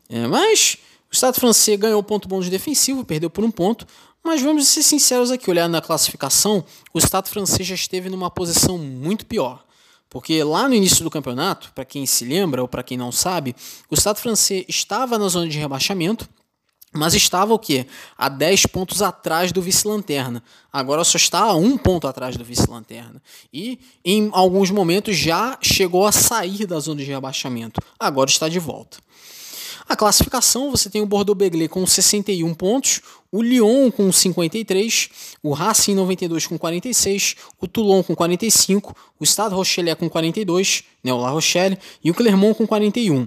É, mas o Estado francês ganhou ponto bom de defensivo, perdeu por um ponto, mas vamos ser sinceros aqui, olhando na classificação, o Estado francês já esteve numa posição muito pior. Porque lá no início do campeonato, para quem se lembra ou para quem não sabe, o Estado francês estava na zona de rebaixamento, mas estava o quê? A 10 pontos atrás do vice-lanterna. Agora só está a um ponto atrás do vice-lanterna. E em alguns momentos já chegou a sair da zona de rebaixamento. Agora está de volta. A classificação, você tem o Bordeaux-Begley com 61 pontos, o Lyon com 53, o Racing 92 com 46, o Toulon com 45, o Stade Rochelet com 42, né, o La Rochelle, e o Clermont com 41.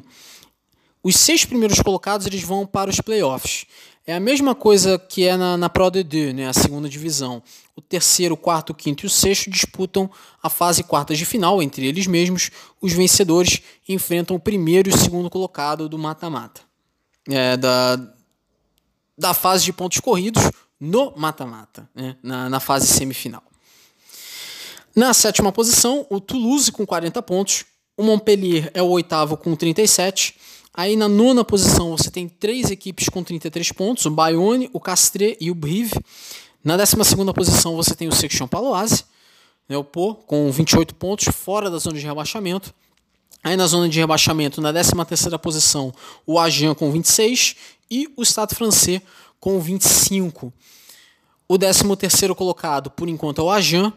Os seis primeiros colocados eles vão para os playoffs. É a mesma coisa que é na, na Pro D2, né, a segunda divisão. O terceiro, o quarto, o quinto e o sexto disputam a fase quartas de final entre eles mesmos. Os vencedores enfrentam o primeiro e o segundo colocado do mata-mata. É, da, da fase de pontos corridos no mata-mata, né, na, na fase semifinal. Na sétima posição, o Toulouse com 40 pontos. O Montpellier é o oitavo com 37 Aí na nona posição você tem três equipes com 33 pontos, o Bayonne, o Castres e o Brive. Na décima segunda posição você tem o Section Paloise. né, o Pô, com 28 pontos, fora da zona de rebaixamento. Aí na zona de rebaixamento, na 13ª posição, o Agen com 26 e o Stade Francês com 25. O 13º colocado, por enquanto, é o Agen.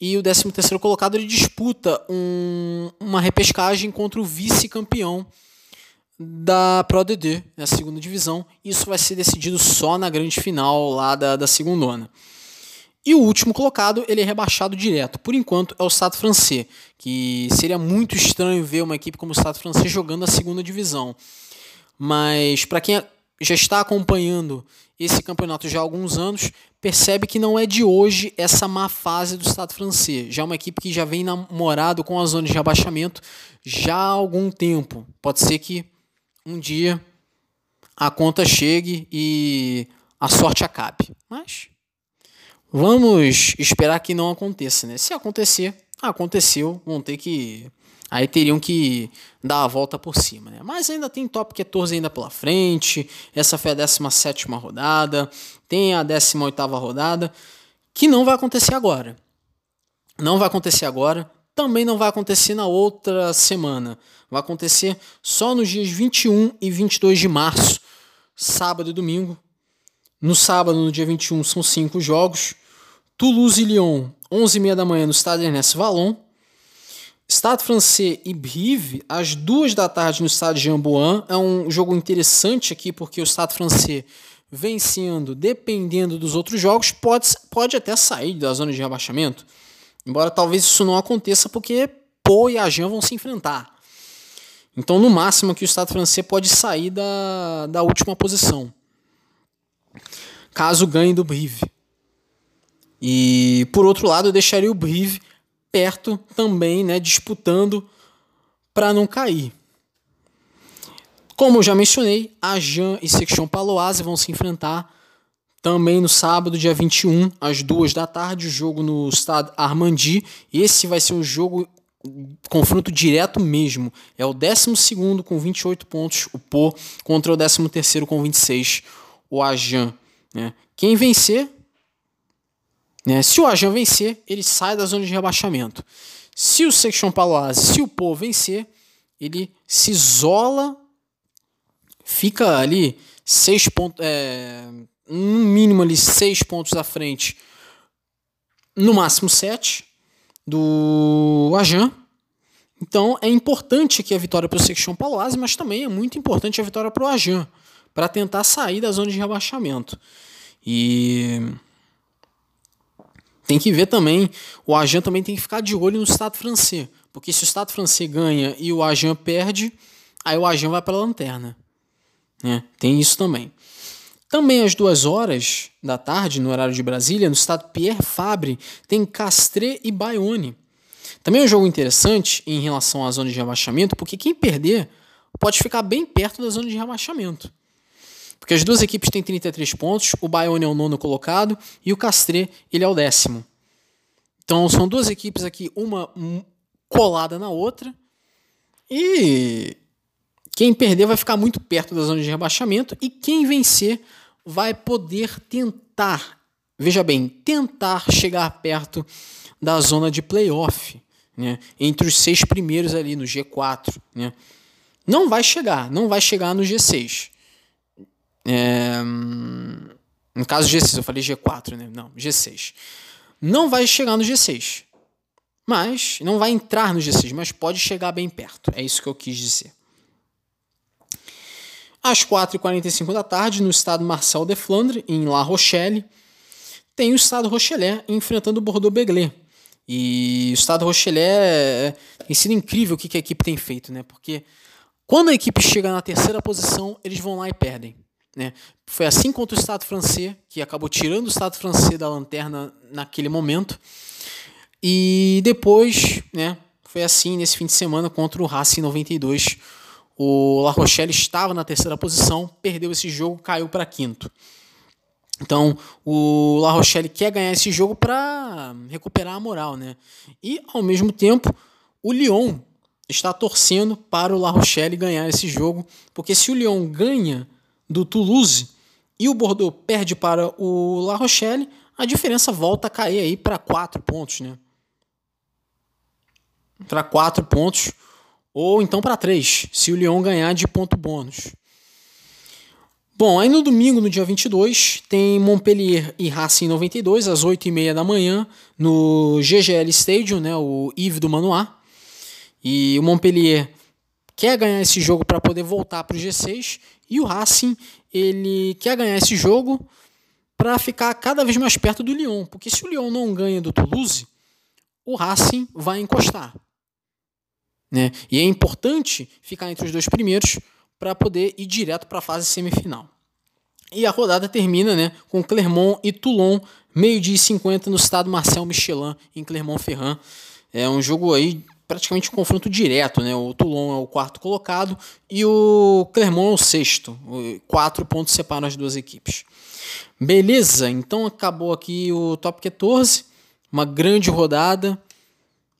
E o 13º colocado ele disputa um, uma repescagem contra o vice-campeão da Pro D2, na segunda divisão. Isso vai ser decidido só na grande final lá da, da segunda. E o último colocado, ele é rebaixado direto. Por enquanto, é o Stade Francês, que seria muito estranho ver uma equipe como o Stade Francês jogando a segunda divisão. Mas para quem já está acompanhando esse campeonato já há alguns anos, percebe que não é de hoje essa má fase do Estado francês. Já é uma equipe que já vem namorado com a zona de rebaixamento já há algum tempo. Pode ser que um dia a conta chegue e a sorte acabe. Mas vamos esperar que não aconteça, né? Se acontecer, aconteceu, vão ter que Aí teriam que dar a volta por cima, né? Mas ainda tem top 14 ainda pela frente. Essa foi a 17 rodada. Tem a 18 rodada. Que não vai acontecer agora. Não vai acontecer agora. Também não vai acontecer na outra semana. Vai acontecer só nos dias 21 e 22 de março, sábado e domingo. No sábado, no dia 21, são cinco jogos. Toulouse e Lyon, 11h30 da manhã no Stade Ernest Vallon. Stade Francês e Brive, às duas da tarde no Stade Jambuan. É um jogo interessante aqui, porque o Stade Francês vencendo, dependendo dos outros jogos, pode, pode até sair da zona de rebaixamento. Embora talvez isso não aconteça, porque Pô e Agen vão se enfrentar. Então, no máximo, aqui o Estado francês pode sair da, da última posição. Caso ganhe do Brive. E, por outro lado, eu deixaria o Brive perto também, né, disputando para não cair. Como eu já mencionei, a Jean e Section Paloise vão se enfrentar também no sábado, dia 21, às 2 da tarde, o jogo no Stade Armandi. Esse vai ser um jogo confronto direto mesmo. É o 12 com 28 pontos, o Pô, contra o 13 com 26, o Ajan. Né? Quem vencer né? Se o Ajan vencer, ele sai da zona de rebaixamento. Se o Section Paloise, se o Po vencer, ele se isola, fica ali seis pontos, é, no mínimo ali seis pontos à frente, no máximo sete do Ajan. Então é importante aqui a vitória para o Section Paloise, mas também é muito importante a vitória para o Ajan, para tentar sair da zona de rebaixamento. E tem que ver também, o Agen também tem que ficar de olho no Estado francês, porque se o Estado francês ganha e o Agen perde, aí o Agen vai para a lanterna. Né? Tem isso também. Também às duas horas da tarde, no horário de Brasília, no estado Pierre Fabre, tem Castre e Bayonne. Também é um jogo interessante em relação à zona de rebaixamento, porque quem perder pode ficar bem perto da zona de rebaixamento. Porque as duas equipes têm 33 pontos, o Bayonne é o nono colocado e o Castre ele é o décimo. Então são duas equipes aqui, uma colada na outra. E quem perder vai ficar muito perto da zona de rebaixamento e quem vencer vai poder tentar, veja bem, tentar chegar perto da zona de playoff, né? entre os seis primeiros ali no G4. Né? Não vai chegar, não vai chegar no G6. É, no caso G6, eu falei G4, né? Não, G6. Não vai chegar no G6. Mas, não vai entrar no G6, mas pode chegar bem perto. É isso que eu quis dizer. Às 4h45 da tarde, no estado Marcel de Flandre, em La Rochelle, tem o estado Rochelet enfrentando o Bordeaux-Begley. E o estado Rochelet é, tem sido incrível o que a equipe tem feito, né? Porque quando a equipe chega na terceira posição, eles vão lá e perdem. Né? Foi assim contra o Estado francês, que acabou tirando o Estado francês da lanterna naquele momento. E depois, né, foi assim nesse fim de semana contra o Racing 92. O La Rochelle estava na terceira posição, perdeu esse jogo, caiu para quinto. Então, o La Rochelle quer ganhar esse jogo para recuperar a moral, né? E ao mesmo tempo, o Lyon está torcendo para o La Rochelle ganhar esse jogo, porque se o Lyon ganha, do Toulouse e o Bordeaux perde para o La Rochelle, a diferença volta a cair aí para 4 pontos, né? para 4 pontos, ou então para 3, se o Lyon ganhar de ponto bônus. Bom, aí no domingo, no dia 22, tem Montpellier e Racing 92, às 8h30 da manhã, no GGL Stadium, né, o Yves do Manoá. E o Montpellier quer ganhar esse jogo para poder voltar para o G6, e o Racing ele quer ganhar esse jogo para ficar cada vez mais perto do Lyon, porque se o Lyon não ganha do Toulouse, o Racing vai encostar. Né? E é importante ficar entre os dois primeiros para poder ir direto para a fase semifinal. E a rodada termina né, com Clermont e Toulon, meio-dia e 50 no estado Marcel Michelin, em Clermont-Ferrand. É um jogo aí praticamente um confronto direto, né? O Toulon é o quarto colocado e o Clermont é o sexto. Quatro pontos separam as duas equipes. Beleza, então acabou aqui o top 14. Uma grande rodada.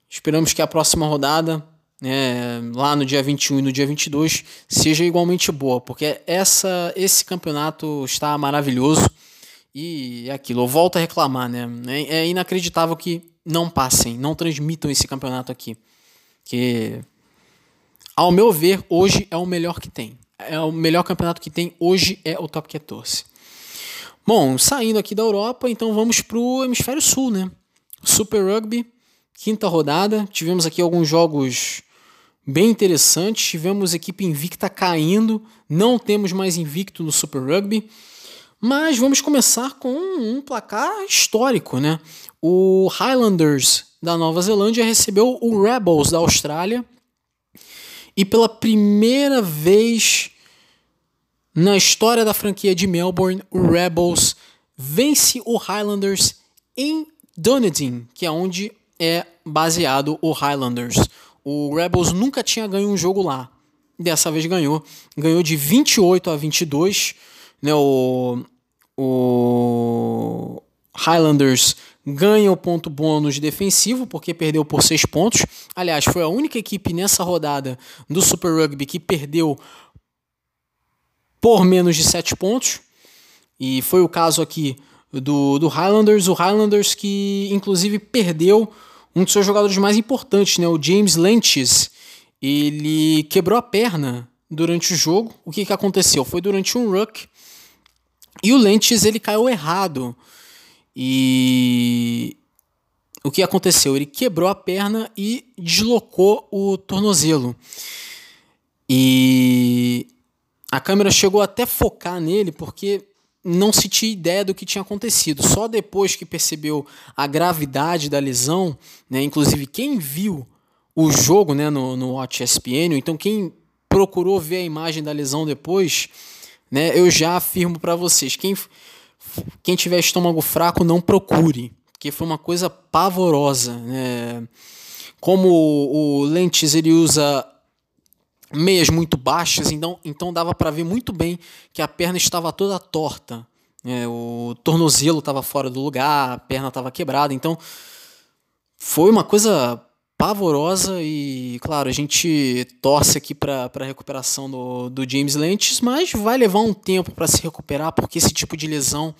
Esperamos que a próxima rodada, né, lá no dia 21 e no dia 22, seja igualmente boa, porque essa, esse campeonato está maravilhoso. E é aquilo, eu volto a reclamar, né? É, é inacreditável que não passem, não transmitam esse campeonato aqui. Que, ao meu ver, hoje é o melhor que tem. É o melhor campeonato que tem hoje é o Top 14. Bom, saindo aqui da Europa, então vamos para o Hemisfério Sul, né? Super Rugby, quinta rodada. Tivemos aqui alguns jogos bem interessantes. Tivemos equipe invicta caindo. Não temos mais invicto no Super Rugby. Mas vamos começar com um placar histórico, né? O Highlanders da Nova Zelândia recebeu o Rebels da Austrália. E pela primeira vez na história da franquia de Melbourne, o Rebels vence o Highlanders em Dunedin, que é onde é baseado o Highlanders. O Rebels nunca tinha ganho um jogo lá. Dessa vez ganhou. Ganhou de 28 a 22. Né, o, o Highlanders ganha o ponto bônus defensivo, porque perdeu por 6 pontos. Aliás, foi a única equipe nessa rodada do Super Rugby que perdeu por menos de 7 pontos. E foi o caso aqui do, do Highlanders. O Highlanders que, inclusive, perdeu um dos seus jogadores mais importantes, né, o James Lentz. Ele quebrou a perna durante o jogo. O que, que aconteceu? Foi durante um ruck e o Lentz ele caiu errado. E o que aconteceu? Ele quebrou a perna e deslocou o tornozelo. E a câmera chegou até focar nele porque não se tinha ideia do que tinha acontecido. Só depois que percebeu a gravidade da lesão, né, inclusive quem viu o jogo né, no, no Watch ESPN, então quem procurou ver a imagem da lesão depois, né, eu já afirmo para vocês, quem, quem tiver estômago fraco não procure, porque foi uma coisa pavorosa. Né? Como o, Lentes ele usa meias muito baixas, então, então dava para ver muito bem que a perna estava toda torta. É, o tornozelo estava fora do lugar, a perna estava quebrada, então foi uma coisa pavorosa e, claro, a gente torce aqui para a recuperação do, do James Lentz, mas vai levar um tempo para se recuperar, porque esse tipo de lesão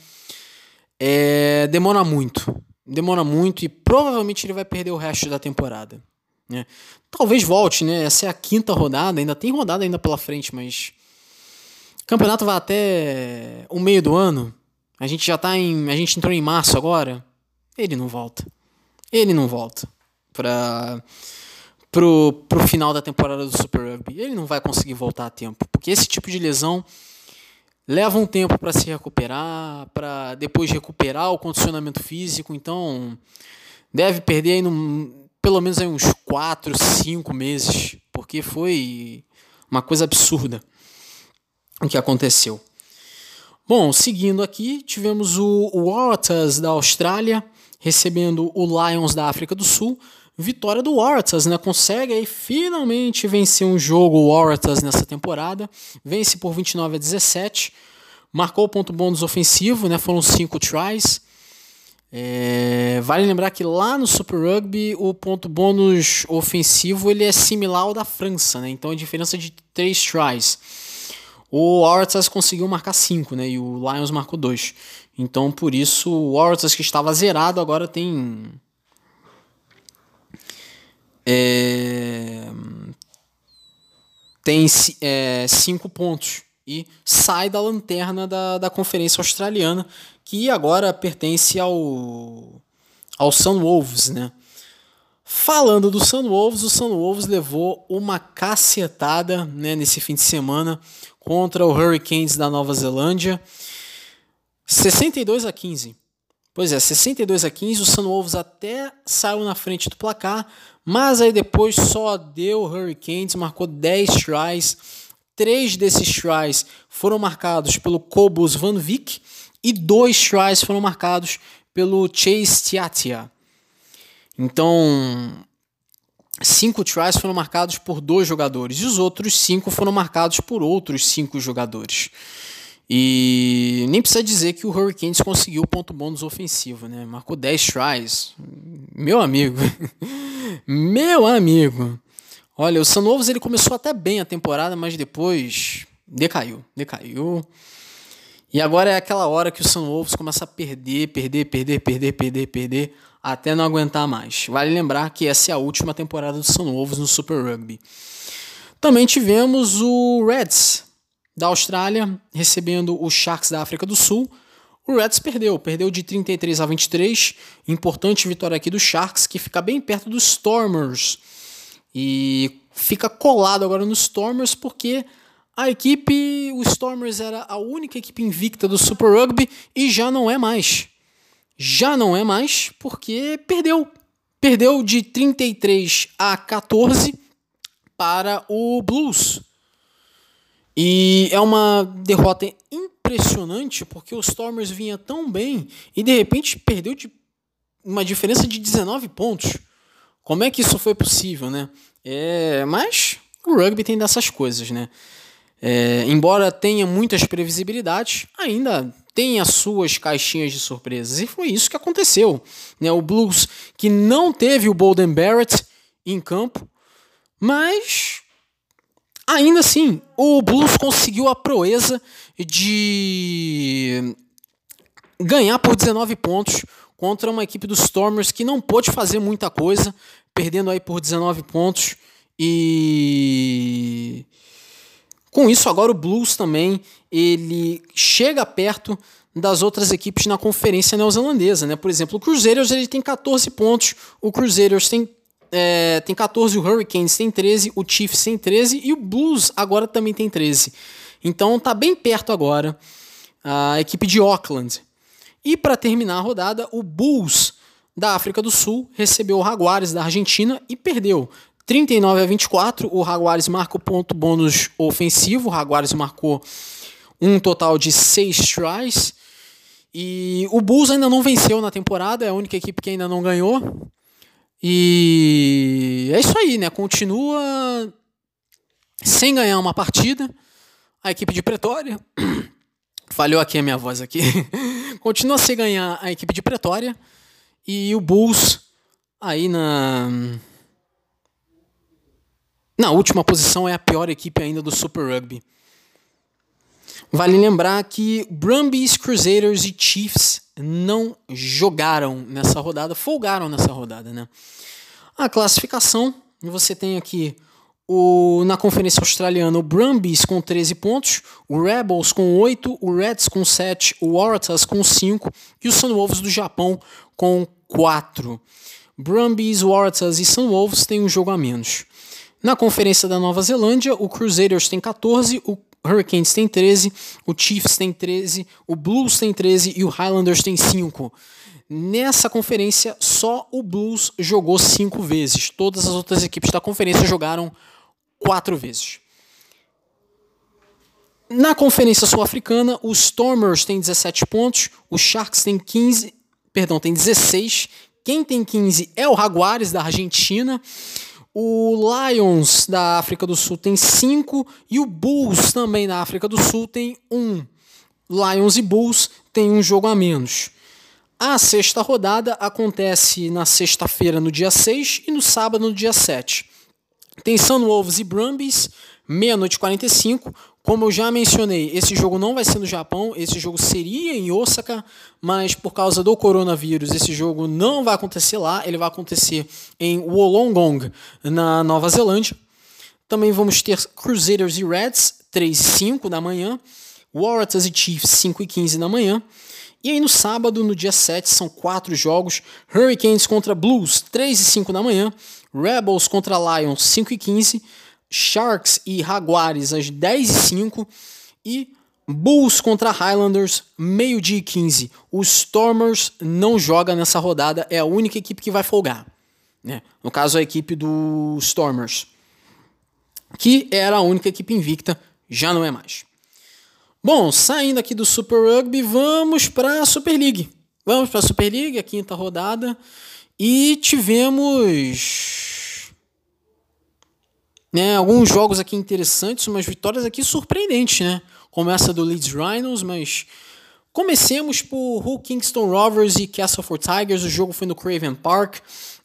é, demora muito. Demora muito e provavelmente ele vai perder o resto da temporada. Né? Talvez volte, né? Essa é a quinta rodada, ainda tem rodada ainda pela frente, mas o campeonato vai até o meio do ano. A gente já tá em, a gente entrou em março agora. Ele não volta. Ele não volta para pro, pro final da temporada do Super Rugby. Ele não vai conseguir voltar a tempo, porque esse tipo de lesão leva um tempo para se recuperar, para depois recuperar o condicionamento físico, então deve perder aí no pelo menos aí uns 4, 5 meses, porque foi uma coisa absurda o que aconteceu. Bom, seguindo aqui, tivemos o Waratahs da Austrália recebendo o Lions da África do Sul. Vitória do Waratahs, né? Consegue aí finalmente vencer um jogo o Waratahs nessa temporada. Vence por 29 a 17. Marcou o ponto bônus ofensivo, né? Foram cinco tries. É, vale lembrar que lá no Super Rugby o ponto bônus ofensivo ele é similar ao da França, né? então a diferença é de 3 tries. O Waratahs conseguiu marcar 5 né? e o Lions marcou 2. Então por isso o Waratahs que estava zerado agora tem é, tem é, cinco pontos e sai da lanterna da, da Conferência Australiana, que agora pertence ao, ao Sunwolves, né? Falando do Sunwolves, o Sunwolves levou uma cacetada né, nesse fim de semana contra o Hurricanes da Nova Zelândia. 62 a 15. Pois é, 62 a 15, o Sunwolves até saiu na frente do placar, mas aí depois só deu o Hurricanes, marcou 10 tries. Três desses tries foram marcados pelo Cobus Van Vick e dois tries foram marcados pelo Chase Tiatia. Então, cinco tries foram marcados por dois jogadores e os outros cinco foram marcados por outros cinco jogadores. E nem precisa dizer que o Hurricanes conseguiu o ponto bônus ofensivo, né? Marcou 10 tries. Meu amigo. <laughs> Meu amigo. Olha, o Sanovos ele começou até bem a temporada, mas depois decaiu, decaiu. E agora é aquela hora que o Sunwolves começa a perder, perder, perder, perder, perder, perder, até não aguentar mais. Vale lembrar que essa é a última temporada do Sunwolves no Super Rugby. Também tivemos o Reds da Austrália recebendo o Sharks da África do Sul. O Reds perdeu, perdeu de 33 a 23. Importante vitória aqui do Sharks, que fica bem perto dos Stormers. E fica colado agora nos Stormers porque a equipe, o Stormers era a única equipe invicta do Super Rugby e já não é mais. Já não é mais porque perdeu. Perdeu de 33 a 14 para o Blues. E é uma derrota impressionante porque o Stormers vinha tão bem e de repente perdeu de uma diferença de 19 pontos. Como é que isso foi possível, né? É, mas o rugby tem dessas coisas, né? É, embora tenha muitas previsibilidades, ainda tem as suas caixinhas de surpresas. E foi isso que aconteceu. Né? O Blues, que não teve o Bolden Barrett em campo, mas ainda assim, o Blues conseguiu a proeza de ganhar por 19 pontos contra uma equipe dos Stormers que não pôde fazer muita coisa, perdendo aí por 19 pontos. E com isso, agora o Blues também ele chega perto das outras equipes na conferência neozelandesa. Né? Por exemplo, o Crusaders ele tem 14 pontos, o Crusaders tem, é, tem 14, o Hurricanes tem 13, o Chiefs tem 13 e o Blues agora também tem 13. Então tá bem perto agora a equipe de Auckland. E para terminar a rodada, o Bulls da África do Sul recebeu o Jaguares da Argentina e perdeu. 39 a 24, o Jaguares marca o ponto bônus ofensivo. O Jaguares marcou um total de 6 tries. E o Bulls ainda não venceu na temporada, é a única equipe que ainda não ganhou. E é isso aí, né? Continua sem ganhar uma partida. A equipe de Pretória. <coughs> Falhou aqui a minha voz aqui. <laughs> Continua sem ganhar a equipe de Pretória. E o Bulls aí na na última posição é a pior equipe ainda do Super Rugby. Vale lembrar que Brumbies, Crusaders e Chiefs não jogaram nessa rodada, folgaram nessa rodada, né? A classificação, você tem aqui o, na Conferência Australiana o Brumbies com 13 pontos, o Rebels com 8, o Reds com 7, o Waratahs com 5 e os Sunwolves do Japão com 4. Brumbies, Waratahs e Sunwolves têm um jogo a menos. Na Conferência da Nova Zelândia, o Crusaders tem 14, o Hurricanes tem 13, o Chiefs tem 13, o Blues tem 13 e o Highlanders tem 5. Nessa conferência, só o Blues jogou 5 vezes. Todas as outras equipes da conferência jogaram 4 vezes. Na Conferência Sul-Africana, os Stormers têm 17 pontos, os Sharks têm 15, perdão, tem 16. Quem tem 15 é o Jaguares da Argentina. O Lions da África do Sul tem 5 e o Bulls também da África do Sul tem 1. Um. Lions e Bulls têm um jogo a menos. A sexta rodada acontece na sexta-feira, no dia 6, e no sábado, no dia 7. Tem Sunwolves e Brumbies, meia-noite 45, Como eu já mencionei, esse jogo não vai ser no Japão, esse jogo seria em Osaka, mas por causa do coronavírus, esse jogo não vai acontecer lá, ele vai acontecer em Wollongong, na Nova Zelândia. Também vamos ter Crusaders e Reds, 3 e 5 da manhã, Waratahs e Chiefs, 5 e 15 da manhã. E aí no sábado, no dia 7, são quatro jogos: Hurricanes contra Blues, 3 e 5 da manhã, Rebels contra Lions, 5 e 15, Sharks e Jaguares às 10 e 5 e Bulls contra Highlanders, meio-dia e 15. O Stormers não joga nessa rodada, é a única equipe que vai folgar. Né? No caso, a equipe do Stormers, que era a única equipe invicta, já não é mais. Bom, saindo aqui do Super Rugby, vamos para a Super League. Vamos para a Super League, a quinta rodada. E tivemos né, alguns jogos aqui interessantes, umas vitórias aqui surpreendentes, né? Como essa do Leeds Rhinos, mas comecemos por Hull Kingston Rovers e Castleford Tigers. O jogo foi no Craven Park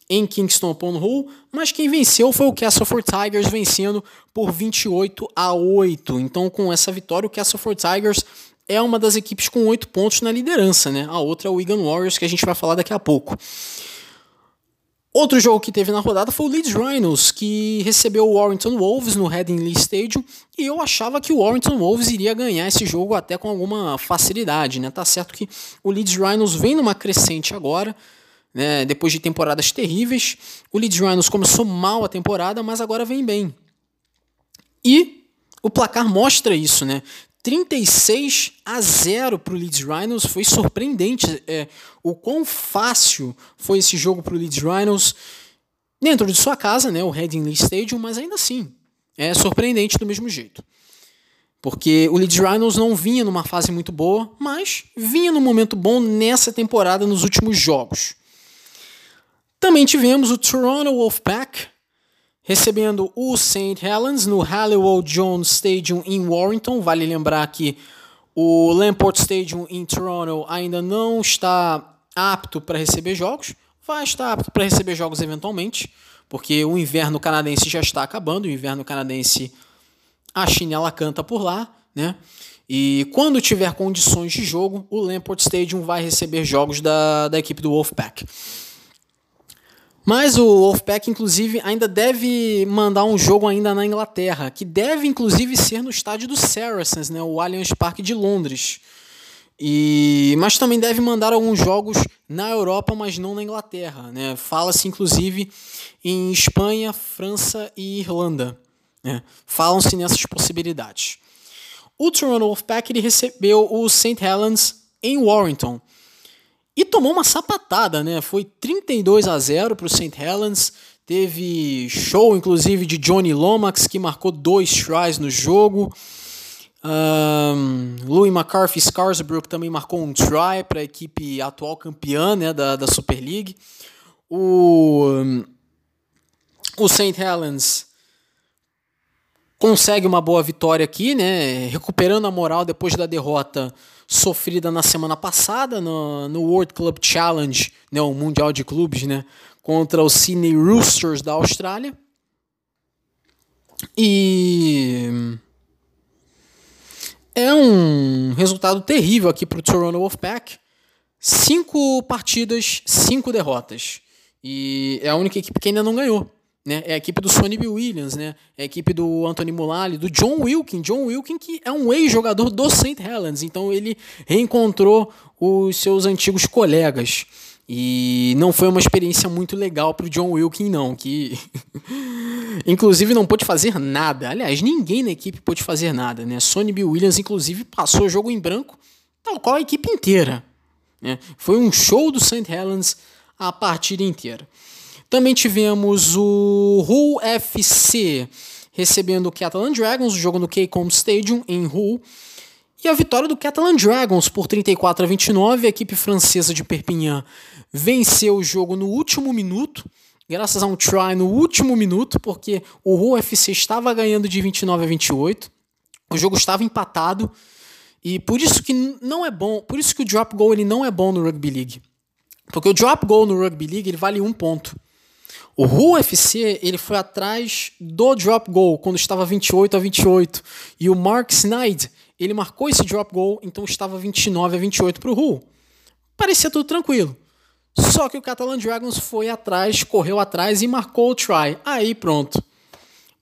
em Kingston upon Hull, mas quem venceu foi o Castleford Tigers vencendo por 28 a 8. Então, com essa vitória, o Castleford Tigers é uma das equipes com 8 pontos na liderança, né? A outra é o Wigan Warriors, que a gente vai falar daqui a pouco. Outro jogo que teve na rodada foi o Leeds Rhinos, que recebeu o Warrington Wolves no Headingley Stadium, e eu achava que o Warrington Wolves iria ganhar esse jogo até com alguma facilidade, né? Tá certo que o Leeds Rhinos vem numa crescente agora, né, depois de temporadas terríveis. O Leeds Rhinos começou mal a temporada, mas agora vem bem. E o placar mostra isso, né? 36 a 0 para o Leeds Rhinos foi surpreendente. É, o quão fácil foi esse jogo para o Leeds Rhinos dentro de sua casa, né, o Headingley Stadium, mas ainda assim é surpreendente do mesmo jeito. Porque o Leeds Rhinos não vinha numa fase muito boa, mas vinha num momento bom nessa temporada nos últimos jogos. Também tivemos o Toronto Wolfpack recebendo o St. Helens no Halliwell Jones Stadium em Warrington. Vale lembrar que o Lamport Stadium em Toronto ainda não está apto para receber jogos. Vai estar apto para receber jogos eventualmente, porque o inverno canadense já está acabando. O inverno canadense, a chinela canta por lá, né? E quando tiver condições de jogo, o Lamport Stadium vai receber jogos da, da equipe do Wolfpack. Mas o Wolfpack, inclusive, ainda deve mandar um jogo ainda na Inglaterra, que deve, inclusive, ser no estádio do Saracens, né, o Allianz Parque de Londres. E, mas também deve mandar alguns jogos na Europa, mas não na Inglaterra. Né? Fala-se, inclusive, em Espanha, França e Irlanda. Né? Falam-se nessas possibilidades. O Toronto Wolfpack ele recebeu o St. Helens em Warrington. E tomou uma sapatada, né? Foi 32 a 0 para o St. Helens. Teve show, inclusive, de Johnny Lomax, que marcou dois tries no jogo. Um, Louis McCarthy Scarsbrook também marcou um try para a equipe atual campeã né, da, da Super League. O, o St. Helens consegue uma boa vitória aqui, né, recuperando a moral depois da derrota sofrida na semana passada no, no World Club Challenge, né, o Mundial de Clubes, né, contra o Sydney Roosters da Austrália. E é um resultado terrível aqui para o Toronto Wolfpack. Cinco partidas, cinco derrotas. E é a única equipe que ainda não ganhou. Né? É a equipe do Sonny Williams, né? é a equipe do Anthony Mulally, do John Wilkin. John Wilkin, que é um ex-jogador do St. Helens, então ele reencontrou os seus antigos colegas. E não foi uma experiência muito legal para o John Wilkin, não, que <laughs> inclusive não pôde fazer nada. Aliás, ninguém na equipe pôde fazer nada. Né? Sonny Bill Williams, inclusive, passou o jogo em branco, tal qual a equipe inteira. Né? Foi um show do St. Helens a partida inteira. Também tivemos o Hull FC recebendo o Catalan Dragons, o jogo no Keycom Stadium em Hull. E a vitória do Catalan Dragons por 34 a 29. A equipe francesa de Perpignan venceu o jogo no último minuto, graças a um try no último minuto, porque o Hull FC estava ganhando de 29 a 28. O jogo estava empatado e por isso que não é bom, por isso que o drop goal ele não é bom no Rugby League. Porque o drop goal no Rugby League ele vale um ponto. O Hull FC ele foi atrás do drop goal quando estava 28 a 28 e o Mark Snide ele marcou esse drop goal, então estava 29 a 28 para o Hull. Parecia tudo tranquilo. Só que o Catalan Dragons foi atrás, correu atrás e marcou o try. Aí pronto.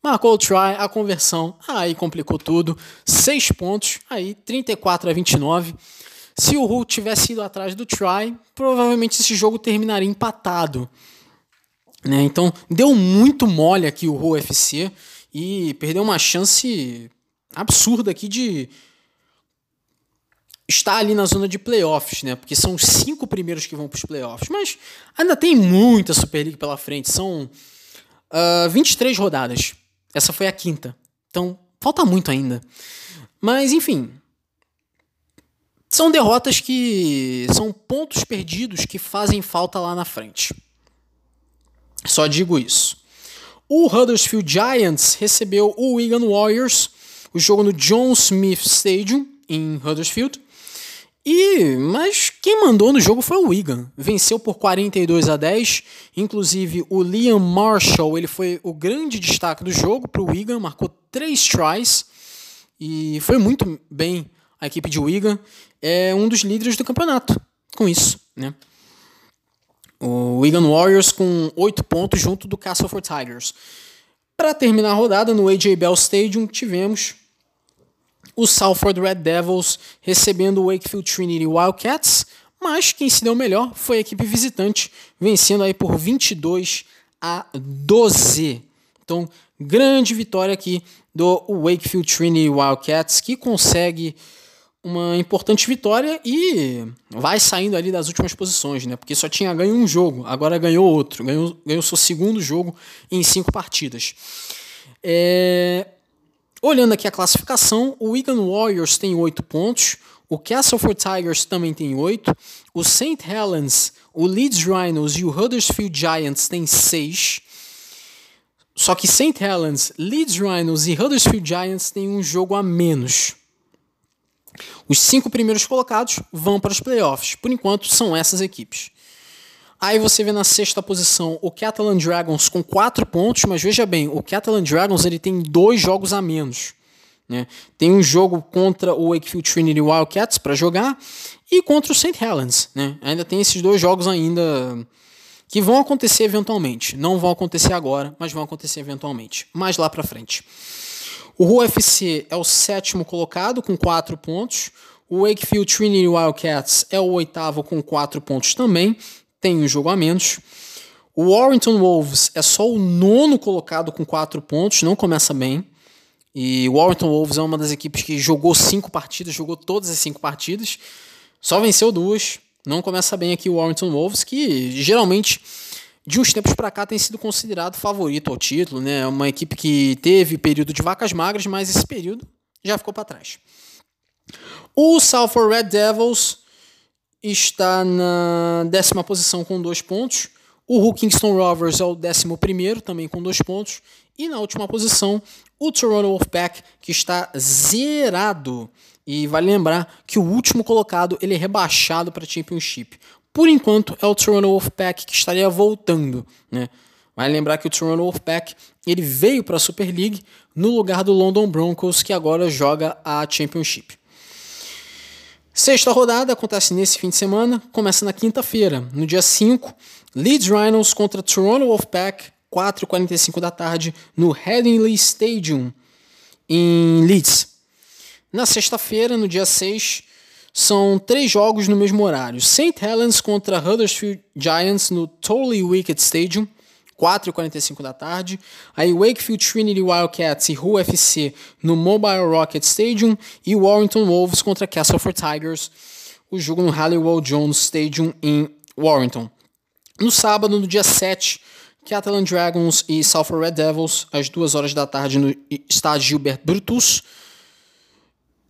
Marcou o try, a conversão, aí complicou tudo. Seis pontos, aí 34 a 29. Se o Hull tivesse ido atrás do try, provavelmente esse jogo terminaria empatado. Né? Então deu muito mole aqui o Hull FC e perdeu uma chance absurda aqui de estar ali na zona de playoffs, né? Porque são os cinco primeiros que vão para os playoffs. Mas ainda tem muita Super League pela frente. São uh, ah, 23 rodadas. Essa foi a quinta. Então falta muito ainda. Mas enfim, são derrotas que são pontos perdidos que fazem falta lá na frente. Só digo isso. O Huddersfield Giants recebeu o Wigan Warriors, o jogo no John Smith Stadium em Huddersfield. E mas quem mandou no jogo foi o Wigan. Venceu por 42 a 10. Inclusive o Liam Marshall, ele foi o grande destaque do jogo para o Wigan, marcou três tries e foi muito bem a equipe de Wigan é um dos líderes do campeonato com isso, né? O Wigan Warriors com 8 pontos junto do Castleford Tigers. Para terminar a rodada no AJ Bell Stadium, tivemos o Salford Red Devils recebendo o Wakefield Trinity Wildcats, mas quem se deu melhor foi a equipe visitante, vencendo aí por 22 a 12. Então, grande vitória aqui do Wakefield Trinity Wildcats, que consegue uma importante vitória e vai saindo ali das últimas posições, né? Porque só tinha ganho um jogo, agora ganhou outro, ganhou, ganhou seu segundo jogo em cinco partidas. É... Olhando aqui a classificação, o Wigan Warriors tem oito pontos, o Castleford Tigers também tem oito, o St. Helens, o Leeds Rhinos e o Huddersfield Giants têm seis. Só que St. Helens, Leeds Rhinos e Huddersfield Giants têm um jogo a menos. Os cinco primeiros colocados vão para os playoffs. Por enquanto, são essas equipes. Aí você vê na sexta posição o Catalan Dragons com quatro pontos, mas veja bem, o Catalan Dragons ele tem dois jogos a menos. Né? Tem um jogo contra o Wakefield Trinity Wildcats para jogar e contra o St. Helens. Né? Ainda tem esses dois jogos ainda que vão acontecer eventualmente. Não vão acontecer agora, mas vão acontecer eventualmente. Mais lá para frente. O UFC é o sétimo colocado com quatro pontos. O Wakefield Trinity Wildcats é o oitavo com quatro pontos também. Tem um jogo a menos. O Warrington Wolves é só o nono colocado com quatro pontos, não começa bem. E o Warrington Wolves é uma das equipes que jogou cinco partidas, jogou todas as cinco partidas, só venceu duas. Não começa bem aqui o Warrington Wolves, que geralmente de uns tempos para cá tem sido considerado favorito ao título, né? Uma equipe que teve período de vacas magras, mas esse período já ficou para trás. O Salford Red Devils está na décima posição com dois pontos. O Hull Kingston Rovers é o décimo primeiro, também com dois pontos. E na última posição, o Toronto Wolfpack, que está zerado. E vale lembrar que o último colocado ele é rebaixado para a Championship por enquanto, é o Toronto Wolfpack que estaria voltando. Né? Vai lembrar que o Toronto Wolfpack ele veio para a Super League no lugar do London Broncos, que agora joga a Championship. Sexta rodada acontece nesse fim de semana, começa na quinta-feira, no dia 5, Leeds Rhinos contra Toronto Wolfpack, 4h45 da tarde, no Headingley Stadium, em Leeds. Na sexta-feira, no dia 6, são três jogos no mesmo horário. St. Helens contra Huddersfield Giants no Totally Wicked Stadium, 4h45 da tarde. Aí Wakefield Trinity Wildcats e Hull FC no Mobile Rocket Stadium. E Warrington Wolves contra Castleford Tigers, o jogo no Halliwell Jones Stadium em Warrington. No sábado, no dia 7, Catalan Dragons e Salford Red Devils, às 2 horas da tarde no estádio Gilbert Brutus,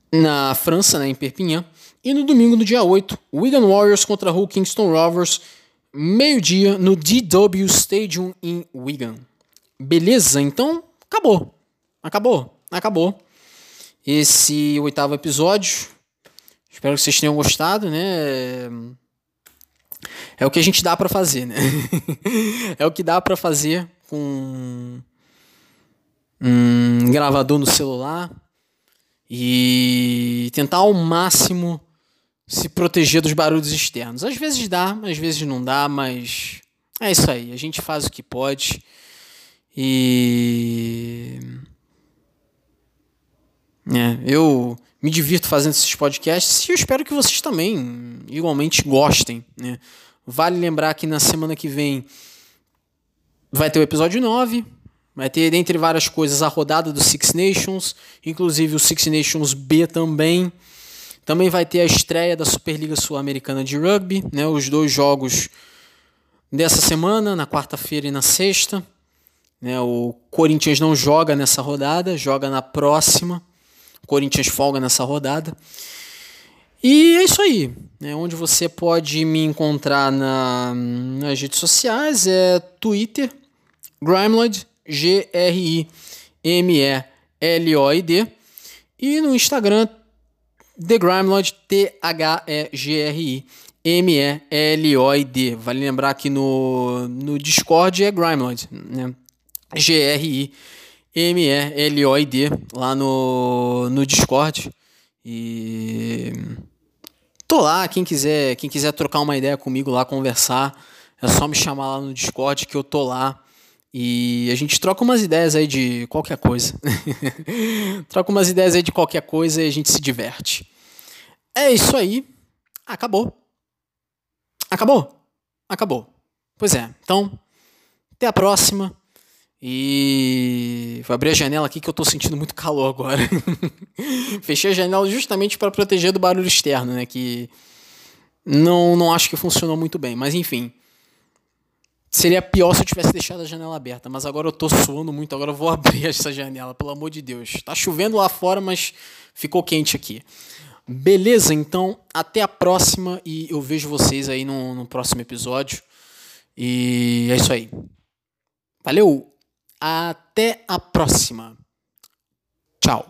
na França, né, em Perpignan. E no domingo, no dia 8, Wigan Warriors contra Hull Kingston Rovers, meio-dia, no DW Stadium em Wigan. Beleza? Então, acabou. Acabou. Acabou. Esse oitavo episódio. Espero que vocês tenham gostado, né? É o que a gente dá para fazer, né? <laughs> é o que dá para fazer com um gravador no celular e tentar ao máximo se proteger dos barulhos externos. Às vezes dá, às vezes não dá, mas é isso aí. A gente faz o que pode e é, eu me divirto fazendo esses podcasts e eu espero que vocês também igualmente gostem. Né? Vale lembrar que na semana que vem vai ter o episódio 9. Vai ter, dentre várias coisas, a rodada do Six Nations, inclusive o Six Nations B também. Também vai ter a estreia da Superliga Sul-Americana de Rugby, né? os dois jogos dessa semana, na quarta-feira e na sexta. Né? O Corinthians não joga nessa rodada, joga na próxima. O Corinthians folga nessa rodada. E é isso aí. Né? Onde você pode me encontrar na, nas redes sociais é Twitter, Grimeloid, G-R-I-M-E-L-O-I-D. E no Instagram, The Grimeloid, T-H-E-G-R-I-M-E-L-O-I-D. Vale lembrar que no, no Discord é Grimeloid, né? G-R-I-M-E-L-O-I-D, lá no, no Discord. E tô lá, quem quiser, quem quiser trocar uma ideia comigo lá, conversar, é só me chamar lá no Discord que eu tô lá. E a gente troca umas ideias aí de qualquer coisa. <laughs> troca umas ideias aí de qualquer coisa e a gente se diverte. É isso aí. Acabou. Acabou? Acabou. Pois é. Então, até a próxima. E vou abrir a janela aqui que eu tô sentindo muito calor agora. <laughs> Fechei a janela justamente para proteger do barulho externo, né? Que não, não acho que funcionou muito bem. Mas enfim. Seria pior se eu tivesse deixado a janela aberta. Mas agora eu tô suando muito. Agora eu vou <laughs> abrir essa janela, pelo amor de Deus. Tá chovendo lá fora, mas ficou quente aqui. Beleza, então até a próxima e eu vejo vocês aí no, no próximo episódio. E é isso aí. Valeu! Até a próxima. Tchau.